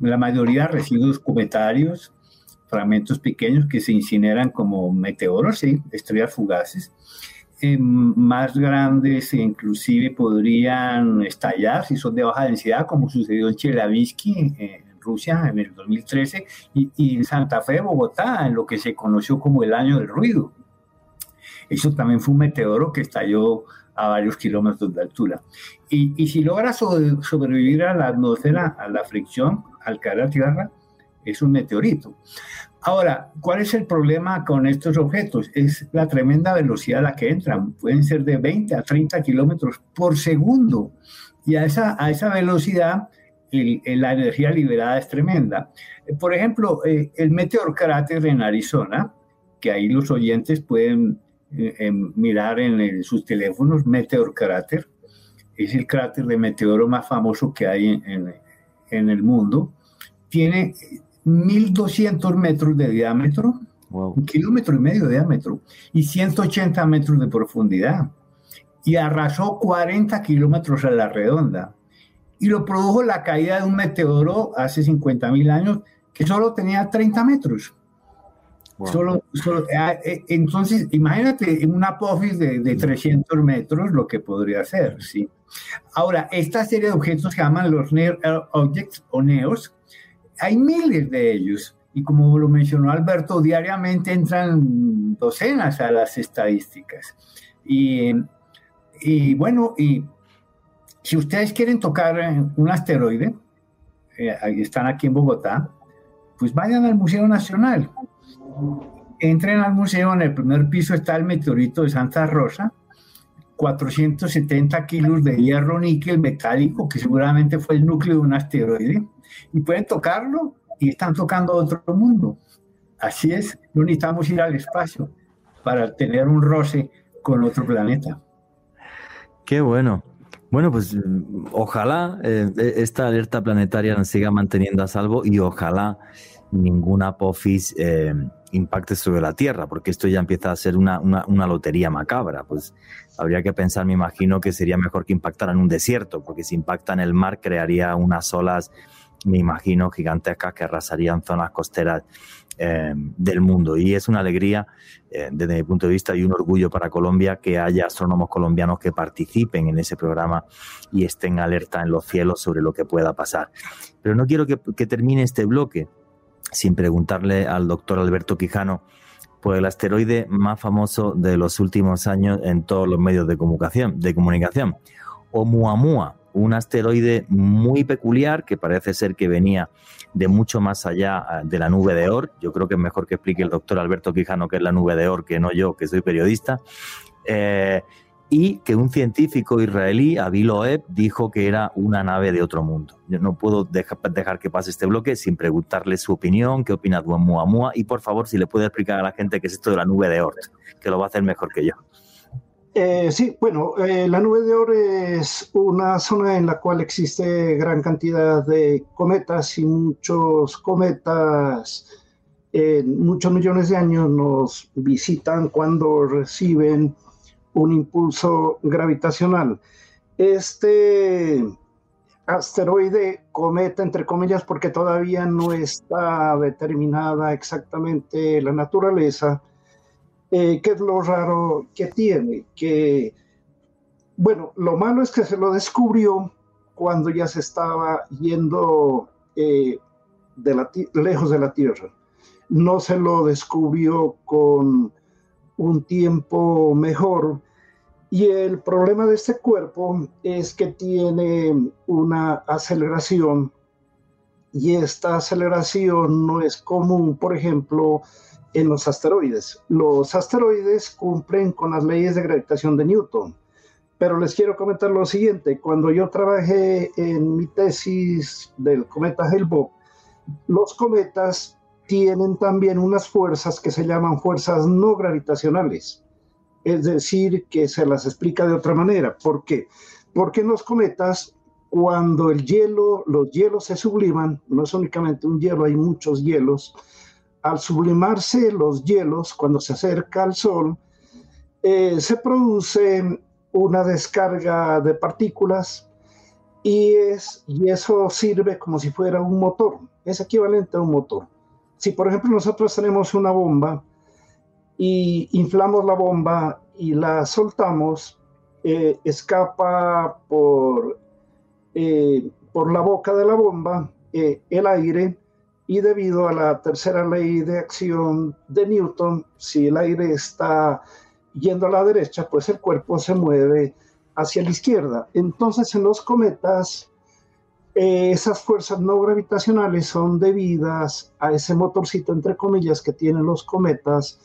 la mayoría residuos cometarios, fragmentos pequeños que se incineran como meteoros, sí, estrellas fugaces. Eh, más grandes e inclusive podrían estallar si son de baja densidad, como sucedió en Chelyabinsk, en Rusia, en el 2013, y, en Santa Fe, Bogotá, en lo que se conoció como el año del ruido. Eso también fue un meteoro que estalló a varios kilómetros de altura. Y, y si logra sobrevivir a la atmósfera, a la fricción, al caer a Tierra, es un meteorito. Ahora, ¿cuál es el problema con estos objetos? Es la tremenda velocidad a la que entran. Pueden ser de 20 a 30 kilómetros por segundo. Y a esa, a esa velocidad, la energía liberada es tremenda. Por ejemplo, eh, el meteor cráter en Arizona, que ahí los oyentes pueden eh, mirar en sus teléfonos, meteor cráter, es el cráter de meteoro más famoso que hay en, en el mundo. Tiene 1.200 metros de diámetro, un kilómetro y medio de diámetro, y 180 metros de profundidad. Y arrasó 40 kilómetros a la redonda. Y lo produjo la caída de un meteoro hace 50.000 años que solo tenía 30 metros. Solo, ah, eh, entonces, imagínate en una apófis de, de, 300 metros lo que podría ser, ¿sí? Ahora, esta serie de objetos se llaman los Near Objects o NEOs, hay miles de ellos. Y como lo mencionó Alberto, diariamente entran docenas a las estadísticas. Y, bueno, y si ustedes quieren tocar un asteroide, eh, están aquí en Bogotá, pues vayan al Museo Nacional. Entren al museo, en el primer piso está el meteorito de Santa Rosa, 470 kilos de hierro níquel metálico, que seguramente fue el núcleo de un asteroide y pueden tocarlo y están tocando otro mundo. Así es, no necesitamos ir al espacio para tener un roce con otro planeta. Qué bueno. Bueno, pues ojalá eh, esta alerta planetaria nos siga manteniendo a salvo y ojalá ninguna Apophis eh, impacte sobre la Tierra, porque esto ya empieza a ser una, una, lotería macabra. Pues habría que pensar, me imagino, que sería mejor que impactara en un desierto, porque si impacta en el mar crearía unas olas, me imagino, gigantescas que arrasarían zonas costeras eh, del mundo. Y es una alegría, eh, desde mi punto de vista, y un orgullo para Colombia que haya astrónomos colombianos que participen en ese programa y estén alerta en los cielos sobre lo que pueda pasar. Pero no quiero que, que termine este bloque sin preguntarle al doctor Alberto Quijano por el asteroide más famoso de los últimos años en todos los medios de comunicación, de comunicación Oumuamua, un asteroide muy peculiar que parece ser que venía de mucho más allá ah, de la nube de Or. Yo creo que es mejor que explique el doctor Alberto Quijano qué es la nube de Or que no yo, que soy periodista. Eh, y que un científico israelí, Abil Oeb, dijo que era una nave de otro mundo. Yo no puedo dejar, que pase este bloque sin preguntarle su opinión, qué opina de Muamua, y por favor, si le puede explicar a la gente qué es esto de la nube de Oort, que lo va a hacer mejor que yo. Eh, sí, bueno, eh, la nube de Oort es una zona en la cual existe gran cantidad de cometas y muchos cometas en muchos millones de años nos visitan cuando reciben un impulso gravitacional. Este asteroide cometa, entre comillas, porque todavía no está determinada exactamente la naturaleza, eh, ¿qué es lo raro que tiene? Que, bueno, lo malo es que se lo descubrió cuando ya se estaba yendo eh, de lejos de la Tierra. No se lo descubrió con un tiempo mejor y el problema de este cuerpo es que tiene una aceleración y esta aceleración no es común, por ejemplo, en los asteroides. Los asteroides cumplen con las leyes de gravitación de Newton. Pero les quiero comentar lo siguiente, cuando yo trabajé en mi tesis del cometa Hale-Bopp, los cometas tienen también unas fuerzas que se llaman fuerzas no gravitacionales es decir, que se las explica de otra manera. ¿Por qué? Porque en los cometas, cuando el hielo, los hielos se subliman, no es únicamente un hielo, hay muchos hielos, al sublimarse los hielos, cuando se acerca al Sol, eh, se produce una descarga de partículas y, es, y eso sirve como si fuera un motor, es equivalente a un motor. Si por ejemplo nosotros tenemos una bomba, y inflamos la bomba y la soltamos, eh, escapa por, eh, por la boca de la bomba eh, el aire y debido a la tercera ley de acción de Newton, si el aire está yendo a la derecha, pues el cuerpo se mueve hacia la izquierda. Entonces en los cometas, esas fuerzas no gravitacionales son debidas a ese motorcito, entre comillas, que tienen los cometas,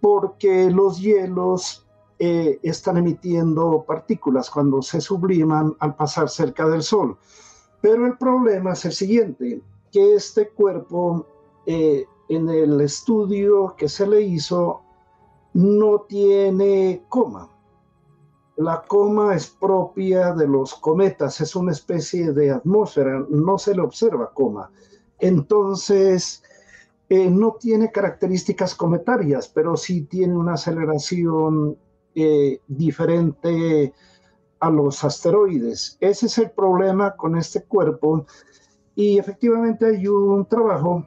porque los hielos eh, están emitiendo partículas cuando se subliman al pasar cerca del Sol. Pero el problema es el siguiente, que este cuerpo eh, en el estudio que se le hizo no tiene coma. La coma es propia de los cometas, es una especie de atmósfera, no se le observa coma. Entonces, eh, no tiene características cometarias, pero sí tiene una aceleración eh, diferente a los asteroides. Ese es el problema con este cuerpo y efectivamente hay un trabajo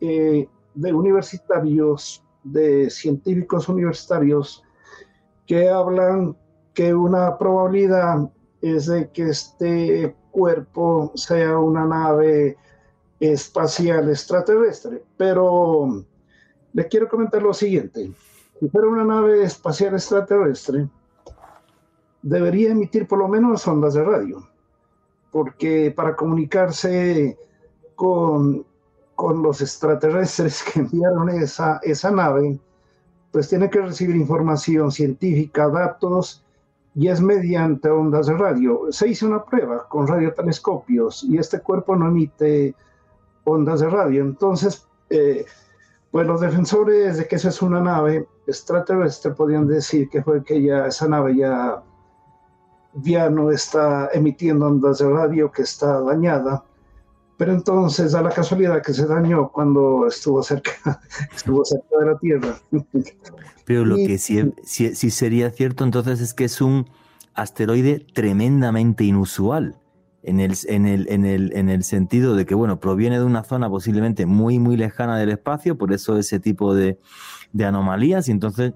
eh, de universitarios, de científicos universitarios, que hablan que una probabilidad es de que este cuerpo sea una nave espacial extraterrestre. Pero le quiero comentar lo siguiente. Si fuera una nave espacial extraterrestre, debería emitir por lo menos ondas de radio, porque para comunicarse con, con los extraterrestres que enviaron esa, esa nave, pues tiene que recibir información científica, datos, y es mediante ondas de radio. Se hizo una prueba con radiotelescopios y este cuerpo no emite ondas de radio. Entonces, eh, pues los defensores de que esa es una nave extraterrestre podían decir que fue que ya esa nave ya ya no está emitiendo ondas de radio, que está dañada. Pero entonces da la casualidad que se dañó cuando estuvo cerca, estuvo cerca de la Tierra. Pero lo que sí, sí, sería cierto entonces es que es un asteroide tremendamente inusual. En el, en, el, en, el, en el sentido de que, bueno, proviene de una zona posiblemente muy, muy lejana del espacio, por eso ese tipo de, de anomalías, y entonces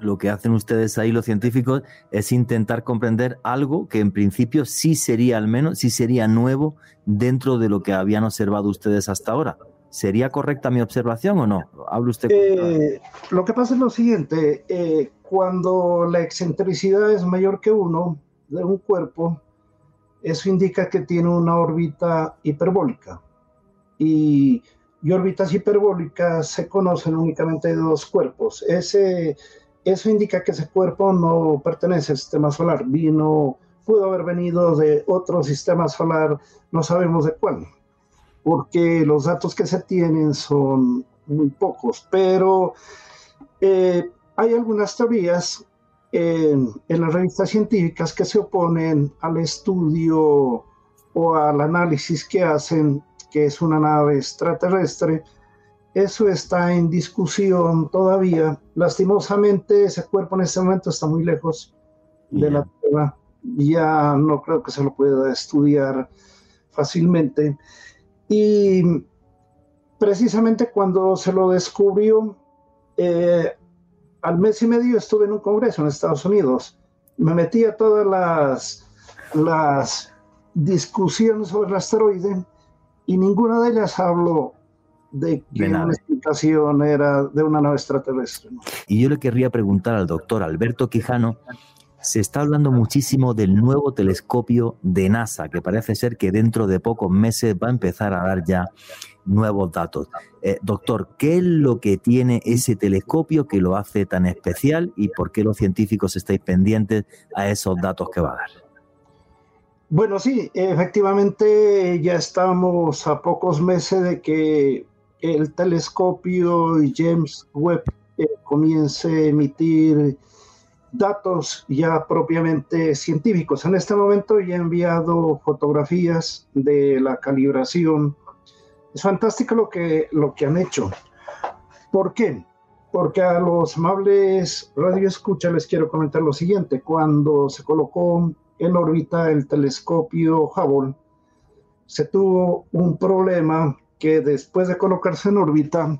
lo que hacen ustedes ahí los científicos es intentar comprender algo que en principio sí sería al menos, sí sería nuevo dentro de lo que habían observado ustedes hasta ahora. ¿Sería correcta mi observación o no? Hable usted. Eh, lo que pasa es lo siguiente, eh, cuando la excentricidad es mayor que uno de un cuerpo, eso indica que tiene una órbita hiperbólica. Y, y órbitas hiperbólicas se conocen únicamente de dos cuerpos. Ese eso indica que ese cuerpo no pertenece al sistema solar, vino, pudo haber venido de otro sistema solar, no sabemos de cuál, porque los datos que se tienen son muy pocos, pero eh, hay algunas teorías en, en, las revistas científicas que se oponen al estudio o al análisis que hacen que es una nave extraterrestre eso está en discusión todavía. Lastimosamente, ese cuerpo en este momento está muy lejos de la Tierra. Ya no creo que se lo pueda estudiar fácilmente. Y precisamente cuando se lo descubrió, eh, al mes y medio estuve en un congreso en Estados Unidos. Me metí a todas las, las discusiones sobre el asteroide y ninguna de ellas habló de que la explicación era de una nave extraterrestre. Y yo le querría preguntar al doctor Alberto Quijano, se está hablando muchísimo del nuevo telescopio de NASA, que parece ser que dentro de pocos meses va a empezar a dar ya nuevos datos. Eh, doctor, ¿qué es lo que tiene ese telescopio que lo hace tan especial y por qué los científicos estáis pendientes a esos datos que va a dar? Bueno, sí, efectivamente ya estamos a pocos meses de que el telescopio James Webb eh, comience a emitir datos ya propiamente científicos. En este momento ya he enviado fotografías de la calibración. Es fantástico lo que, lo que han hecho. ¿Por qué? Porque a los amables radioescuchas les quiero comentar lo siguiente. Cuando se colocó en órbita el telescopio Hubble, se tuvo un problema que después de colocarse en órbita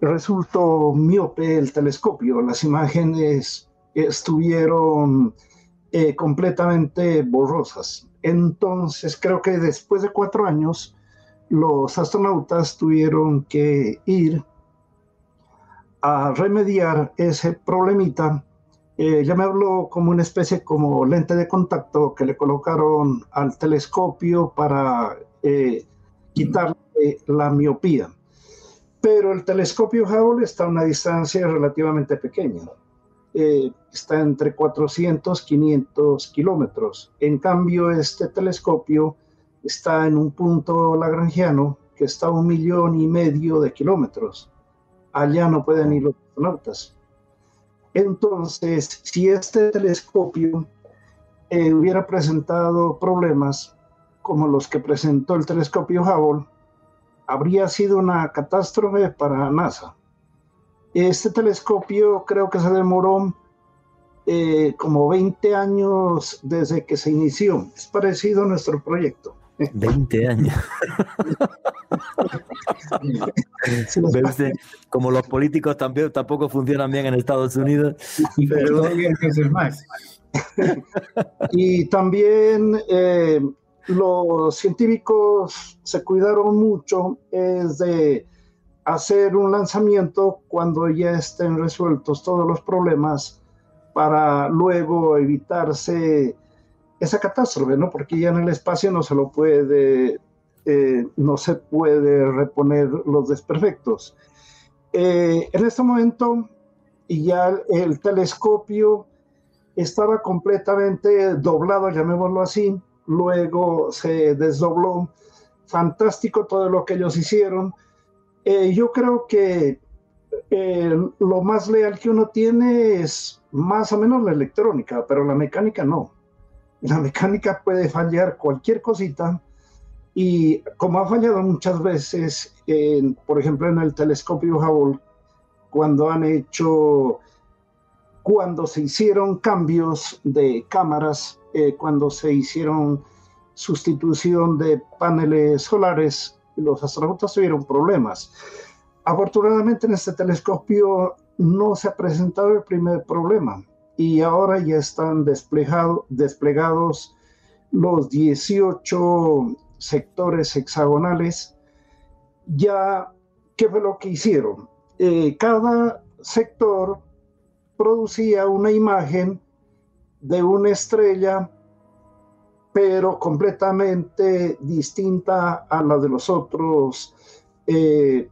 resultó miope el telescopio. Las imágenes estuvieron eh, completamente borrosas. Entonces creo que después de cuatro años los astronautas tuvieron que ir a remediar ese problemita. Eh, ya me habló como una especie como lente de contacto que le colocaron al telescopio para eh, quitar la miopía. Pero el telescopio Hubble está a una distancia relativamente pequeña. Eh, está entre 400 500 kilómetros. En cambio, este telescopio está en un punto lagrangiano que está a un millón y medio de kilómetros. Allá no pueden ir los astronautas. Entonces, si este telescopio eh, hubiera presentado problemas como los que presentó el telescopio Hubble, habría sido una catástrofe para NASA. Este telescopio creo que se demoró eh, como 20 años desde que se inició. Es parecido a nuestro proyecto. 20 años. como los políticos también, tampoco funcionan bien en Estados Unidos. Pero... y también eh, los científicos se cuidaron mucho es de hacer un lanzamiento cuando ya estén resueltos todos los problemas para luego evitarse esa catástrofe, ¿no? Porque ya en el espacio no se lo puede, eh, no se puede reponer los desperfectos. Eh, en este momento ya el telescopio estaba completamente doblado, llamémoslo así, luego se desdobló. Fantástico todo lo que ellos hicieron. Eh, yo creo que eh, lo más leal que uno tiene es más o menos la electrónica, pero la mecánica no. la mecánica puede fallar cualquier cosita y como ha fallado muchas veces, por ejemplo en el telescopio Hubble, cuando han hecho, cuando se hicieron cambios de cámaras, eh, cuando se hicieron sustitución de paneles solares, los astronautas tuvieron problemas. Afortunadamente en este telescopio no se ha presentado el primer problema y ahora ya están desplegados los 18 sectores hexagonales. Ya, ¿qué fue lo que hicieron? Eh, cada sector producía una imagen de una estrella, pero completamente distinta a la de los otros, eh,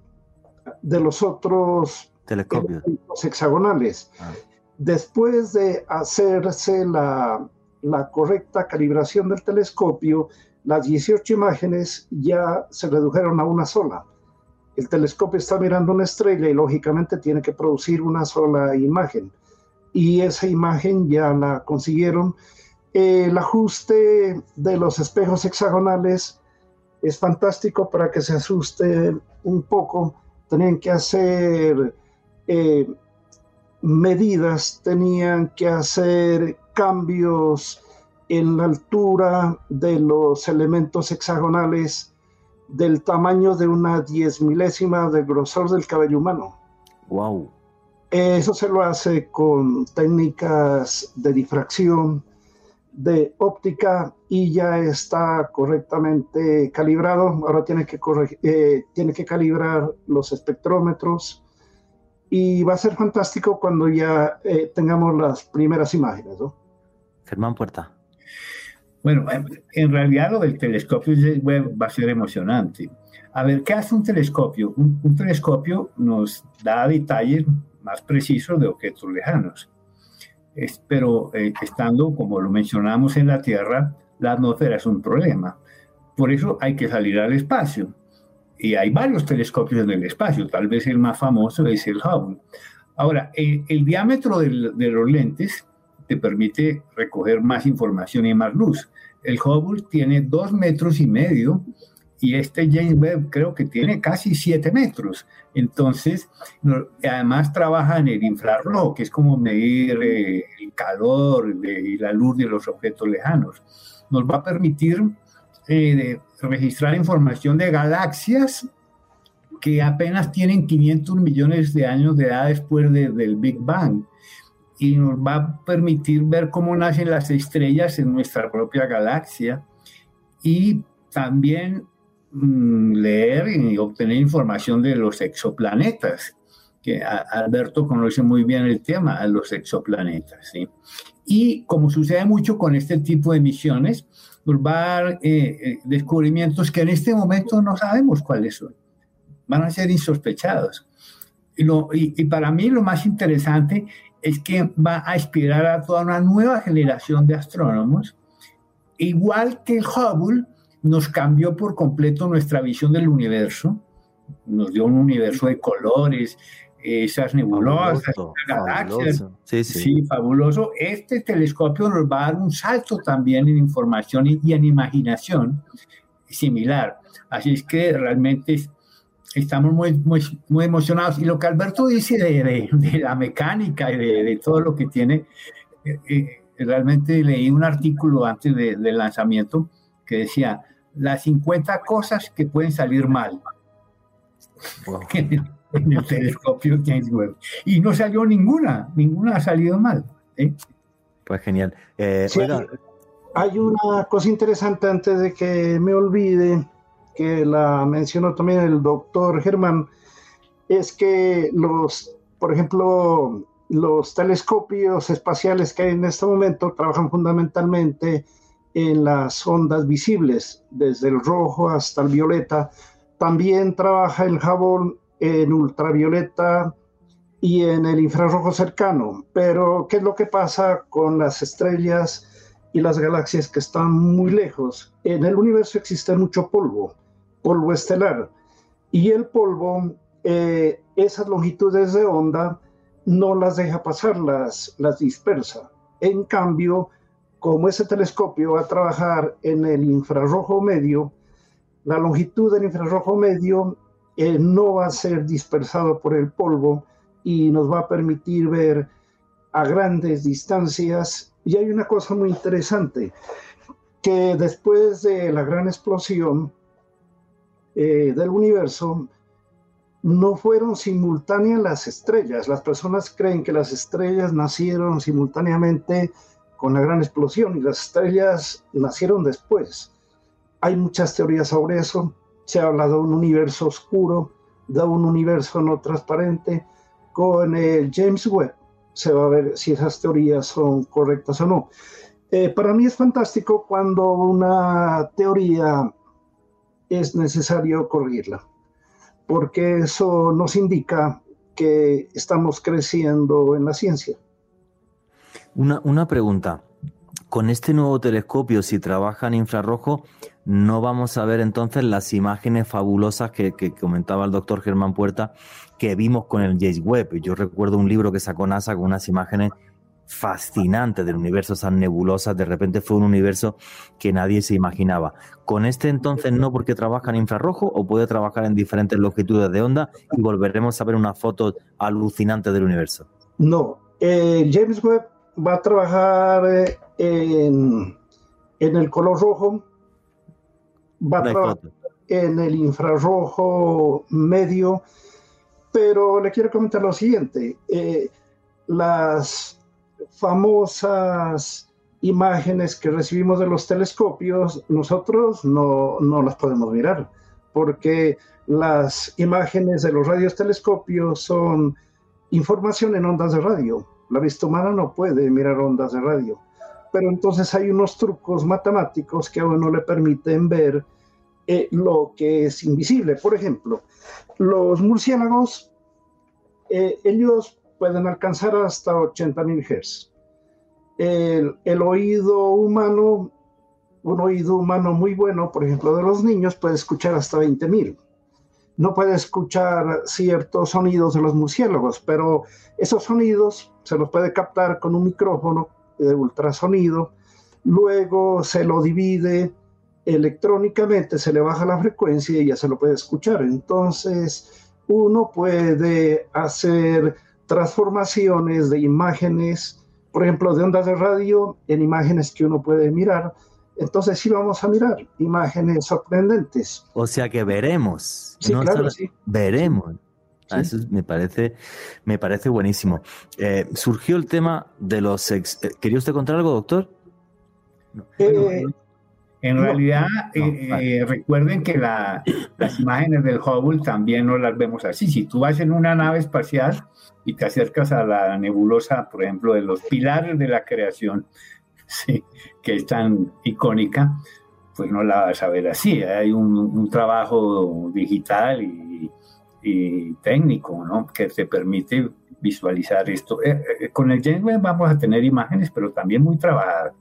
de los otros telescopios hexagonales. Ah después de hacerse la, correcta calibración del telescopio, las 18 imágenes ya se redujeron a una sola. El telescopio está mirando una estrella y lógicamente tiene que producir una sola imagen. Y esa imagen ya la consiguieron. El ajuste de los espejos hexagonales es fantástico para que se asuste un poco. Tenían que hacer eh, medidas tenían que hacer cambios en la altura de los elementos hexagonales del tamaño de una diez milésima del grosor del cabello humano. Wow. Eso se lo hace con técnicas de difracción, de óptica y ya está correctamente calibrado. Ahora tiene que, eh, tiene que calibrar los espectrómetros, y va a ser fantástico cuando ya eh, tengamos las primeras imágenes, ¿no? Germán Puerta. Bueno, en realidad lo del telescopio va a ser emocionante. A ver, ¿qué hace un telescopio? Un, telescopio nos da detalles más precisos de objetos lejanos. pero eh, estando, como lo mencionamos en la Tierra, la atmósfera es un problema. Por eso hay que salir al espacio y hay varios telescopios en el espacio, tal vez el más famoso es el Hubble. Ahora, el, diámetro de los lentes te permite recoger más información y más luz. El Hubble tiene dos metros y medio y este James Webb creo que tiene casi siete metros. Entonces, además trabaja en el infrarrojo, que es como medir eh, el calor y la luz de los objetos lejanos. Nos va a permitir eh, registrar información de galaxias que apenas tienen 500 millones de años de edad después del Big Bang y nos va a permitir ver cómo nacen las estrellas en nuestra propia galaxia y también leer y obtener información de los exoplanetas, que Alberto conoce muy bien el tema, los exoplanetas. Y como sucede mucho con este tipo de misiones, nos va a dar eh, eh, descubrimientos que en este momento no sabemos cuáles son. Van a ser insospechados. Y, lo, y, para mí lo más interesante es que va a inspirar a toda una nueva generación de astrónomos, igual que Hubble nos cambió por completo nuestra visión del universo, nos dio un universo de colores, esas nebulosas, galaxias. Sí, fabuloso. Este telescopio nos va a dar un salto también en información y, en imaginación similar. Así es que realmente estamos muy, muy, muy emocionados. Y lo que Alberto dice de, de, la mecánica y de, todo lo que tiene, eh, eh, realmente leí un artículo antes del lanzamiento que decía las 50 cosas que pueden salir mal. en el telescopio James Webb. Y no salió ninguna, ninguna ha salido mal. ¿eh? Pues genial. Eh, hay una cosa interesante antes de que me olvide, que la mencionó también el doctor Germán, es que los, por ejemplo, los telescopios espaciales que hay en este momento trabajan fundamentalmente en las ondas visibles, desde el rojo hasta el violeta. También trabaja el Hubble en ultravioleta y en el infrarrojo cercano. Pero, ¿qué es lo que pasa con las estrellas y las galaxias que están muy lejos? En el universo existe mucho polvo, polvo estelar, y el polvo, eh, esas longitudes de onda, no las deja pasar, las, las dispersa. En cambio, como ese telescopio va a trabajar en el infrarrojo medio, la longitud del infrarrojo medio eh, no va a ser dispersado por el polvo y nos va a permitir ver a grandes distancias. Y hay una cosa muy interesante, que después de la gran explosión eh, del universo, no fueron simultáneas las estrellas. Las personas creen que las estrellas nacieron simultáneamente con la gran explosión y las estrellas nacieron después. Hay muchas teorías sobre eso. Se habla de un universo oscuro, de un universo no transparente. Con el James Webb se va a ver si esas teorías son correctas o no. Eh, para mí es fantástico cuando una teoría es necesario corregirla porque eso nos indica que estamos creciendo en la ciencia. Una, pregunta. Con este nuevo telescopio, si trabaja en infrarrojo, no vamos a ver entonces las imágenes fabulosas que, que, comentaba el doctor Germán Puerta que vimos con el James Webb. Yo recuerdo un libro que sacó NASA con unas imágenes fascinante del universo, esas nebulosas, de repente fue un universo que nadie se imaginaba. Con este entonces no porque trabaja en infrarrojo o puede trabajar en diferentes longitudes de onda y volveremos a ver una foto alucinante del universo. No, eh, James Webb va a trabajar eh, en, el color rojo, va a trabajar en el infrarrojo medio, pero le quiero comentar lo siguiente. Eh, las famosas imágenes que recibimos de los telescopios, nosotros no, no las podemos mirar, porque las imágenes de los radiotelescopios son información en ondas de radio. La vista humana no puede mirar ondas de radio. Pero entonces hay unos trucos matemáticos que a uno le permiten ver eh, lo que es invisible. Por ejemplo, los murciélagos, eh, ellos pueden alcanzar hasta 80.000 Hz. El, el, oído humano, un oído humano muy bueno, por ejemplo, de los niños, puede escuchar hasta 20.000. No puede escuchar ciertos sonidos de los murciélagos, pero esos sonidos se los puede captar con un micrófono de ultrasonido. Luego se lo divide electrónicamente, se le baja la frecuencia y ya se lo puede escuchar. Entonces, uno puede hacer transformaciones de imágenes, por ejemplo, de ondas de radio en imágenes que uno puede mirar. Entonces sí vamos a mirar imágenes sorprendentes. O sea que veremos. Sí, claro, sí. Veremos. Ah, eso me parece, me parece buenísimo. Eh, surgió el tema de los ex... Eh, ¿Quería usted contar algo, doctor? Eh, en realidad, recuerden que las imágenes del Hubble también no las vemos así. Si tú vas en una nave espacial, y te acercas a la nebulosa, por ejemplo, de los pilares de la creación, que es tan icónica, pues no la vas a ver así. Hay un, trabajo digital y, técnico ¿no? que te permite visualizar esto. Eh, eh, con el James Webb vamos a tener imágenes, pero también muy trabajadas.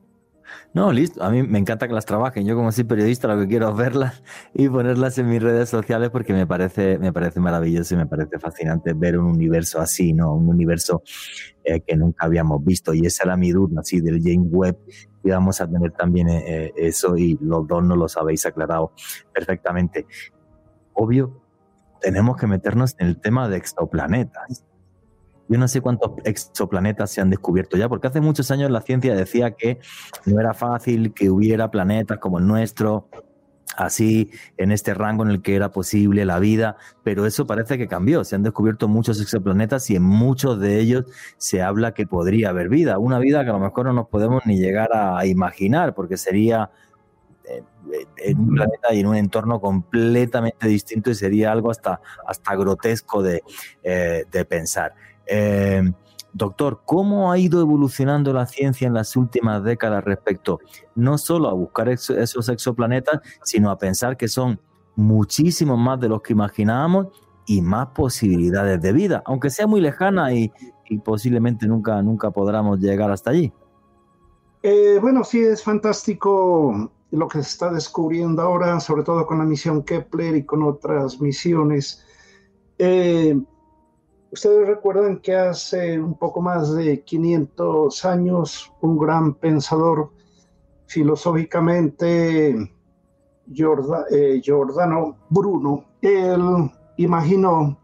No, listo. A mí me encanta que las trabajen. Yo como soy periodista lo que quiero es verlas y ponerlas en mis redes sociales porque me parece, me parece maravilloso y me parece fascinante ver un universo así, ¿no? Un universo eh, que nunca habíamos visto. Y esa era mi duda, así del James Webb. Y vamos a tener también eh, eh, eso y los dos no los habéis aclarado perfectamente. Obvio, tenemos que meternos en el tema de exoplanetas. Yo no sé cuántos exoplanetas se han descubierto ya, porque hace muchos años la ciencia decía que no era fácil que hubiera planetas como el nuestro, así en este rango en el que era posible la vida, pero eso parece que cambió. Se han descubierto muchos exoplanetas y en muchos de ellos se habla que podría haber vida, una vida que a lo mejor no nos podemos ni llegar a imaginar, porque sería eh, en un planeta y en un entorno completamente distinto y sería algo hasta, hasta grotesco de, eh, de pensar. Eh, doctor, ¿cómo ha ido evolucionando la ciencia en las últimas décadas respecto no solo a buscar esos exoplanetas, sino a pensar que son muchísimos más de los que imaginábamos y más posibilidades de vida, aunque sea muy lejana y, posiblemente nunca, nunca podamos llegar hasta allí? Eh, bueno, sí, es fantástico lo que se está descubriendo ahora, sobre todo con la misión Kepler y con otras misiones. Eh, Ustedes recuerdan que hace un poco más de 500 años un gran pensador filosóficamente eh, Giordano Bruno, él imaginó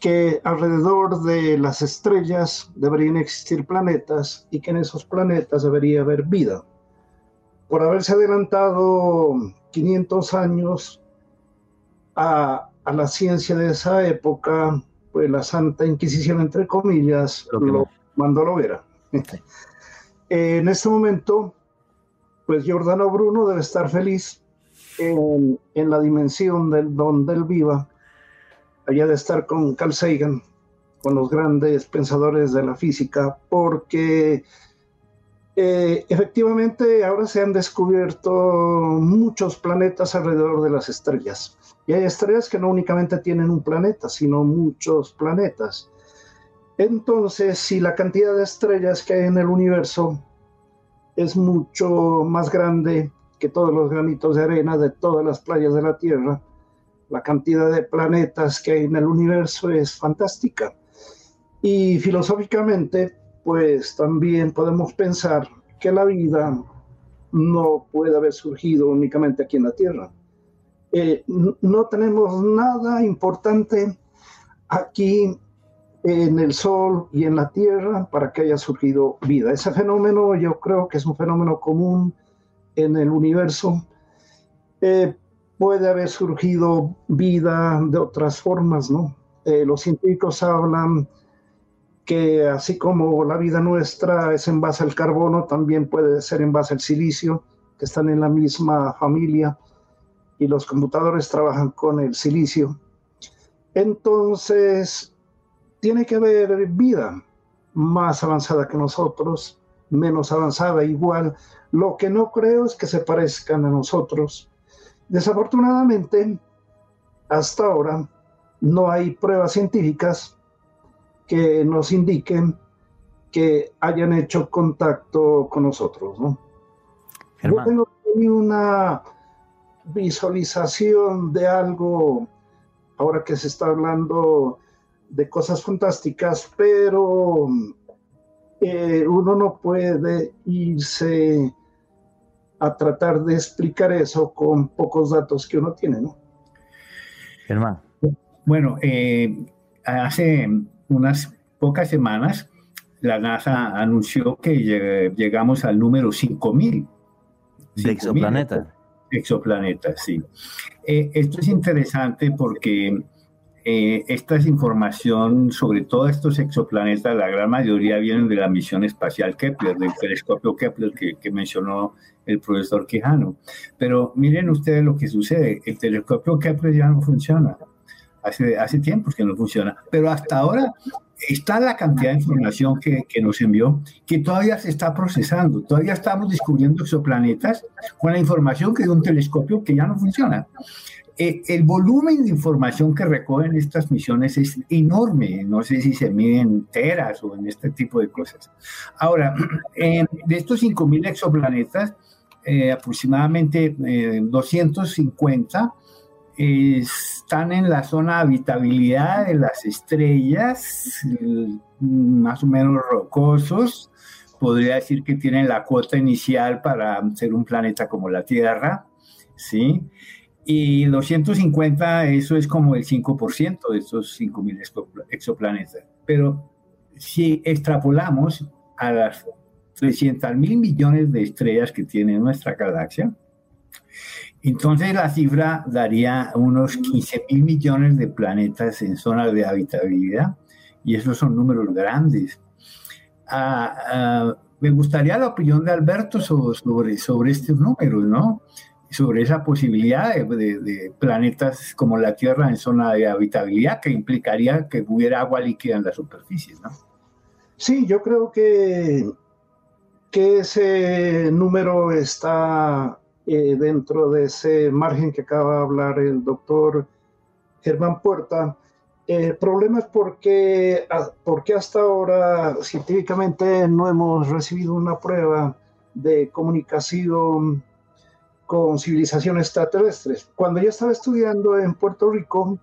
que alrededor de las estrellas deberían existir planetas y que en esos planetas debería haber vida. Por haberse adelantado 500 años a, la ciencia de esa época, pues la Santa Inquisición, entre comillas, lo, mandó a lo vera. en este momento, pues Giordano Bruno debe estar feliz en, en la dimensión del donde él viva, allá de estar con Carl Sagan, con los grandes pensadores de la física, porque eh, efectivamente ahora se han descubierto muchos planetas alrededor de las estrellas. Y hay estrellas que no únicamente tienen un planeta, sino muchos planetas. Entonces, si la cantidad de estrellas que hay en el universo es mucho más grande que todos los granitos de arena de todas las playas de la Tierra, la cantidad de planetas que hay en el universo es fantástica. Y filosóficamente, pues también podemos pensar que la vida no puede haber surgido únicamente aquí en la Tierra. Eh, no tenemos nada importante aquí en el Sol y en la Tierra para que haya surgido vida. Ese fenómeno yo creo que es un fenómeno común en el universo. Eh, puede haber surgido vida de otras formas, ¿no? Eh, los científicos hablan que así como la vida nuestra es en base al carbono, también puede ser en base al silicio, que están en la misma familia y los computadores trabajan con el silicio. Entonces, tiene que haber vida más avanzada que nosotros, menos avanzada igual. Lo que no creo es que se parezcan a nosotros Desafortunadamente, hasta ahora no hay pruebas científicas que nos indiquen que hayan hecho contacto con nosotros. ¿no? Yo tengo una visualización de algo, ahora que se está hablando de cosas fantásticas, pero eh, uno no puede irse a tratar de explicar eso con pocos datos que uno tiene, ¿no? Germán. Bueno, eh, hace unas pocas semanas la NASA anunció que llegamos al número 5000. De exoplanetas. Exoplanetas, sí. Eh, esto es interesante porque eh, esta es información sobre todos estos exoplanetas, la gran mayoría vienen de la misión espacial Kepler, del telescopio Kepler que, mencionó el profesor Quijano. Pero miren ustedes lo que sucede, el telescopio Kepler ya no funciona. Hace, hace tiempo que no funciona, pero hasta ahora está la cantidad de información que, nos envió, que todavía se está procesando, todavía estamos descubriendo exoplanetas con la información que de un telescopio que ya no funciona. Eh, el volumen de información que recogen estas misiones es enorme. No sé si se miden en teras o en este tipo de cosas. Ahora, de estos 5.000 exoplanetas, eh, aproximadamente 250 eh, están en la zona de habitabilidad de las estrellas, más o menos rocosos. Podría decir que tienen la cuota inicial para ser un planeta como la Tierra, ¿sí? Y 250, eso es como el 5% de estos 5.000 exoplanetas. Pero si extrapolamos a las 300 mil millones de estrellas que tiene nuestra galaxia, entonces la cifra daría unos 15 mil millones de planetas en zonas de habitabilidad, y esos son números grandes. Ah, ah, me gustaría la opinión de Alberto sobre, sobre estos números, ¿no? sobre esa posibilidad de, planetas como la Tierra en zona de habitabilidad, que implicaría que hubiera agua líquida en la superficie, ¿no? Sí, yo creo que, que ese número está eh, dentro de ese margen que acaba de hablar el doctor Germán Puerta. El problema es porque, porque hasta ahora científicamente no hemos recibido una prueba de comunicación con civilizaciones extraterrestres. Cuando yo estaba estudiando en Puerto Rico,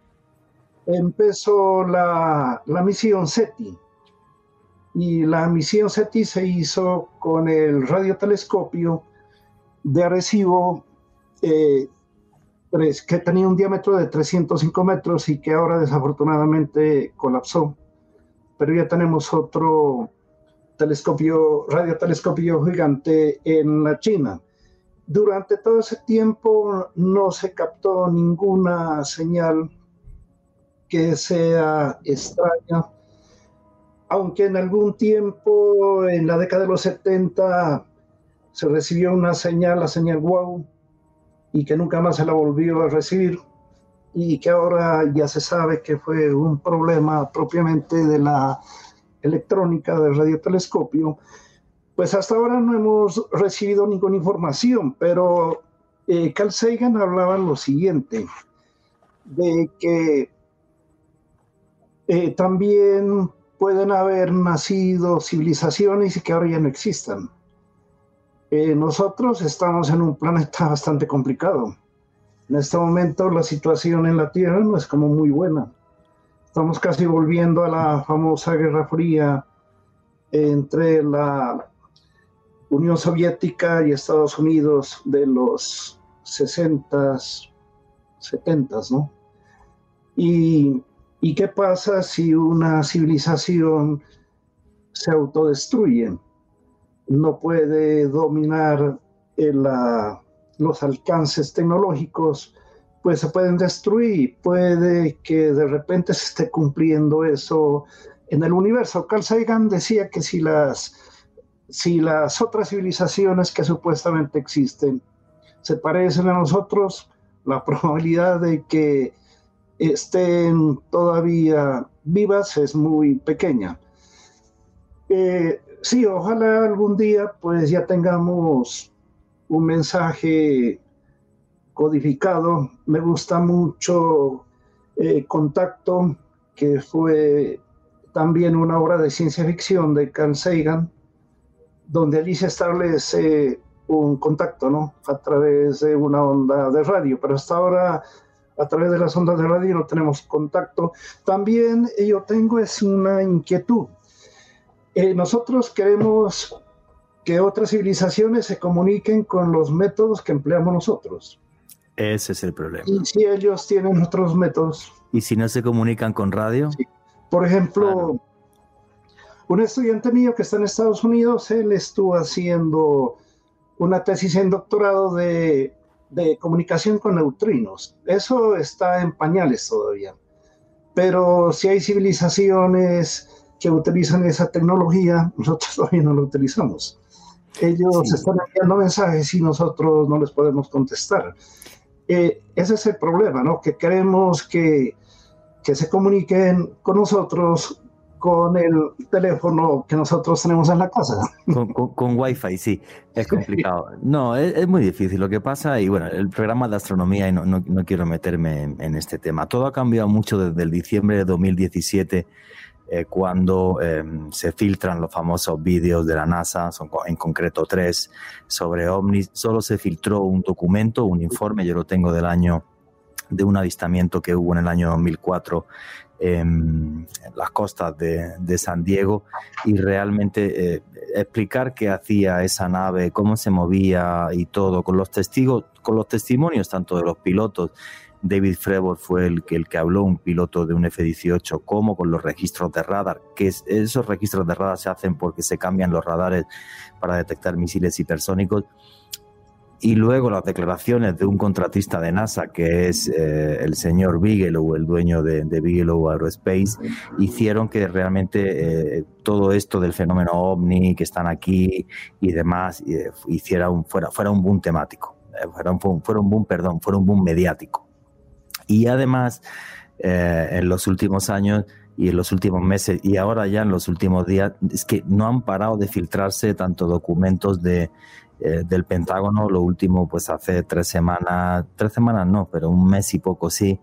empezó la, la misión SETI. Y la misión SETI se hizo con el radiotelescopio de Arecibo eh, que tenía un diámetro de 305 metros y que ahora desafortunadamente colapsó. Pero ya tenemos otro telescopio, radiotelescopio gigante en la China. Durante todo ese tiempo no se captó ninguna señal que sea extraña, aunque en algún tiempo, en la década de los 70, se recibió una señal, la señal WOW, y que nunca más se la volvió a recibir y que ahora ya se sabe que fue un problema propiamente de la electrónica del radiotelescopio, pues hasta ahora no hemos recibido ninguna información, pero eh, Carl Sagan hablaba lo siguiente, de que eh, también pueden haber nacido civilizaciones y que ahora ya no existan. Eh, nosotros estamos en un planeta bastante complicado. En este momento la situación en la Tierra no es como muy buena. Estamos casi volviendo a la famosa Guerra Fría entre la Unión Soviética y Estados Unidos de los 60, 70, ¿no? ¿Y qué pasa si una civilización se autodestruye? No puede dominar los alcances tecnológicos, pues se pueden destruir. Puede que de repente se esté cumpliendo eso en el universo. Carl Sagan decía que si las, si las otras civilizaciones que supuestamente existen se parecen a nosotros, la probabilidad de que estén todavía vivas es muy pequeña. Eh, sí, ojalá algún día pues ya tengamos un mensaje codificado. Me gusta mucho eh, Contacto, que fue también una obra de ciencia ficción de Carl Sagan, donde allí se establece un contacto, ¿no? A través de una onda de radio, pero hasta ahora a través de las ondas de radio no tenemos contacto. También yo tengo es una inquietud eh, nosotros queremos que otras civilizaciones se comuniquen con los métodos que empleamos nosotros. Ese es el problema. Y si ellos tienen otros métodos. ¿Y si no se comunican con radio? Por ejemplo, un estudiante mío que está en Estados Unidos, él estuvo haciendo una tesis en doctorado de, de comunicación con neutrinos. Eso está en pañales todavía. Pero si hay civilizaciones que utilizan esa tecnología, nosotros todavía no la utilizamos. Ellos están enviando mensajes y nosotros no les podemos contestar. Eh, ese es el problema, ¿no? Que queremos que, que se comuniquen con nosotros con el teléfono que nosotros tenemos en la casa. Con, con, Wi-Fi, sí, es complicado. No, es, muy difícil. Lo que pasa, y bueno, el programa de astronomía, y no, no, no quiero meterme en, en, este tema, todo ha cambiado mucho desde el diciembre de 2017 eh, cuando em, se filtran los famosos vídeos de la NASA, son en concreto tres, sobre ovnis. Solo se filtró un documento, un informe, yo lo tengo del año de un avistamiento que hubo en el año 2004 en las costas de, San Diego y realmente eh, explicar qué hacía esa nave, cómo se movía y todo, con los testigos, con los testimonios tanto de los pilotos David Frebor fue el que, el que habló, un piloto de un F-18, como con los registros de radar, que esos registros de radar se hacen porque se cambian los radares para detectar misiles hipersónicos. Y luego las declaraciones de un contratista de NASA, que es eh, el señor Bigelow, el dueño de, Bigelow Aerospace, hicieron que realmente eh, todo esto del fenómeno ovni, que están aquí y demás, eh, hiciera un, fuera, fuera un boom temático, fuera un, fuera un boom, perdón, fuera un boom mediático. Y además, eh, en los últimos años y en los últimos meses y ahora ya en los últimos días, es que no han parado de filtrarse tanto documentos de, eh, del Pentágono, lo último pues hace tres semanas, tres semanas no, pero un mes y poco sí,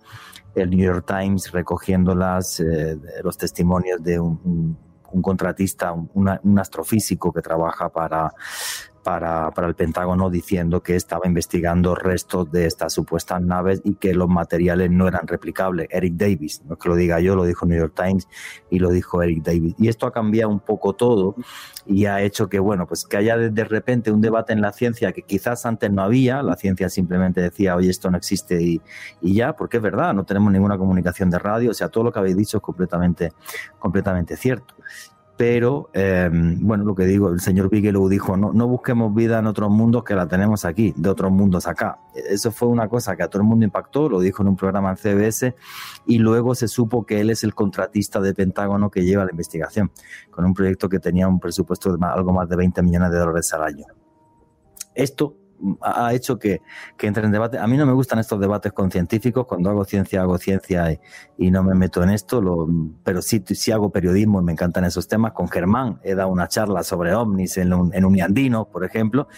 el New York Times recogiendo las, eh, los testimonios de un, contratista, un, un, astrofísico que trabaja para, para, para, el Pentágono diciendo que estaba investigando restos de estas supuestas naves y que los materiales no eran replicables. Eric Davis, no es que lo diga yo, lo dijo New York Times y lo dijo Eric Davis. Y esto ha cambiado un poco todo y ha hecho que, bueno, pues que haya de, repente un debate en la ciencia que quizás antes no había, la ciencia simplemente decía, oye, esto no existe y, y ya, porque es verdad, no tenemos ninguna comunicación de radio, o sea, todo lo que habéis dicho es completamente, completamente cierto pero em, bueno, lo que digo, el señor Bigelow dijo, no, no busquemos vida en otros mundos que la tenemos aquí, de otros mundos acá. Eso fue una cosa que a todo el mundo impactó, lo dijo en un programa en CBS, y luego se supo que él es el contratista de Pentágono que lleva la investigación, con un proyecto que tenía un presupuesto de algo más de 20 millones de dólares al año. Esto ha hecho que, que, entre en debate. A mí no me gustan estos debates con científicos. Cuando hago ciencia, hago ciencia y, no me meto en esto. Pero sí, sí hago periodismo y me encantan esos temas. Con Germán he dado una charla sobre ovnis en un, en Uniandino, por ejemplo.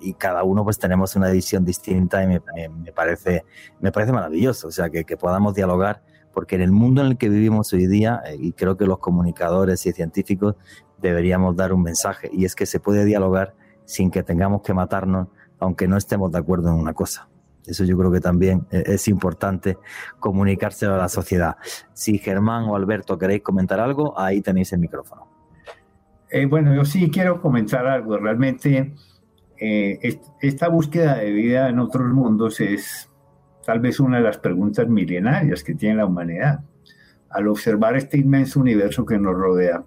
Y cada uno pues tenemos una visión distinta y me, me, parece, me parece maravilloso. O sea, que, que podamos dialogar porque en el mundo en el que vivimos hoy día, eh, y creo que los comunicadores y científicos deberíamos dar un mensaje, y es que se puede dialogar sin que tengamos que matarnos aunque no estemos de acuerdo en una cosa. Eso yo creo que también e-, es importante comunicárselo a la sociedad. Si Germán o Alberto queréis comentar algo, ahí tenéis el micrófono. Eh, bueno, yo sí quiero comentar algo. Realmente eh, esta búsqueda de vida en otros mundos es tal vez una de las preguntas milenarias que tiene la humanidad. Al observar este inmenso universo que nos rodea,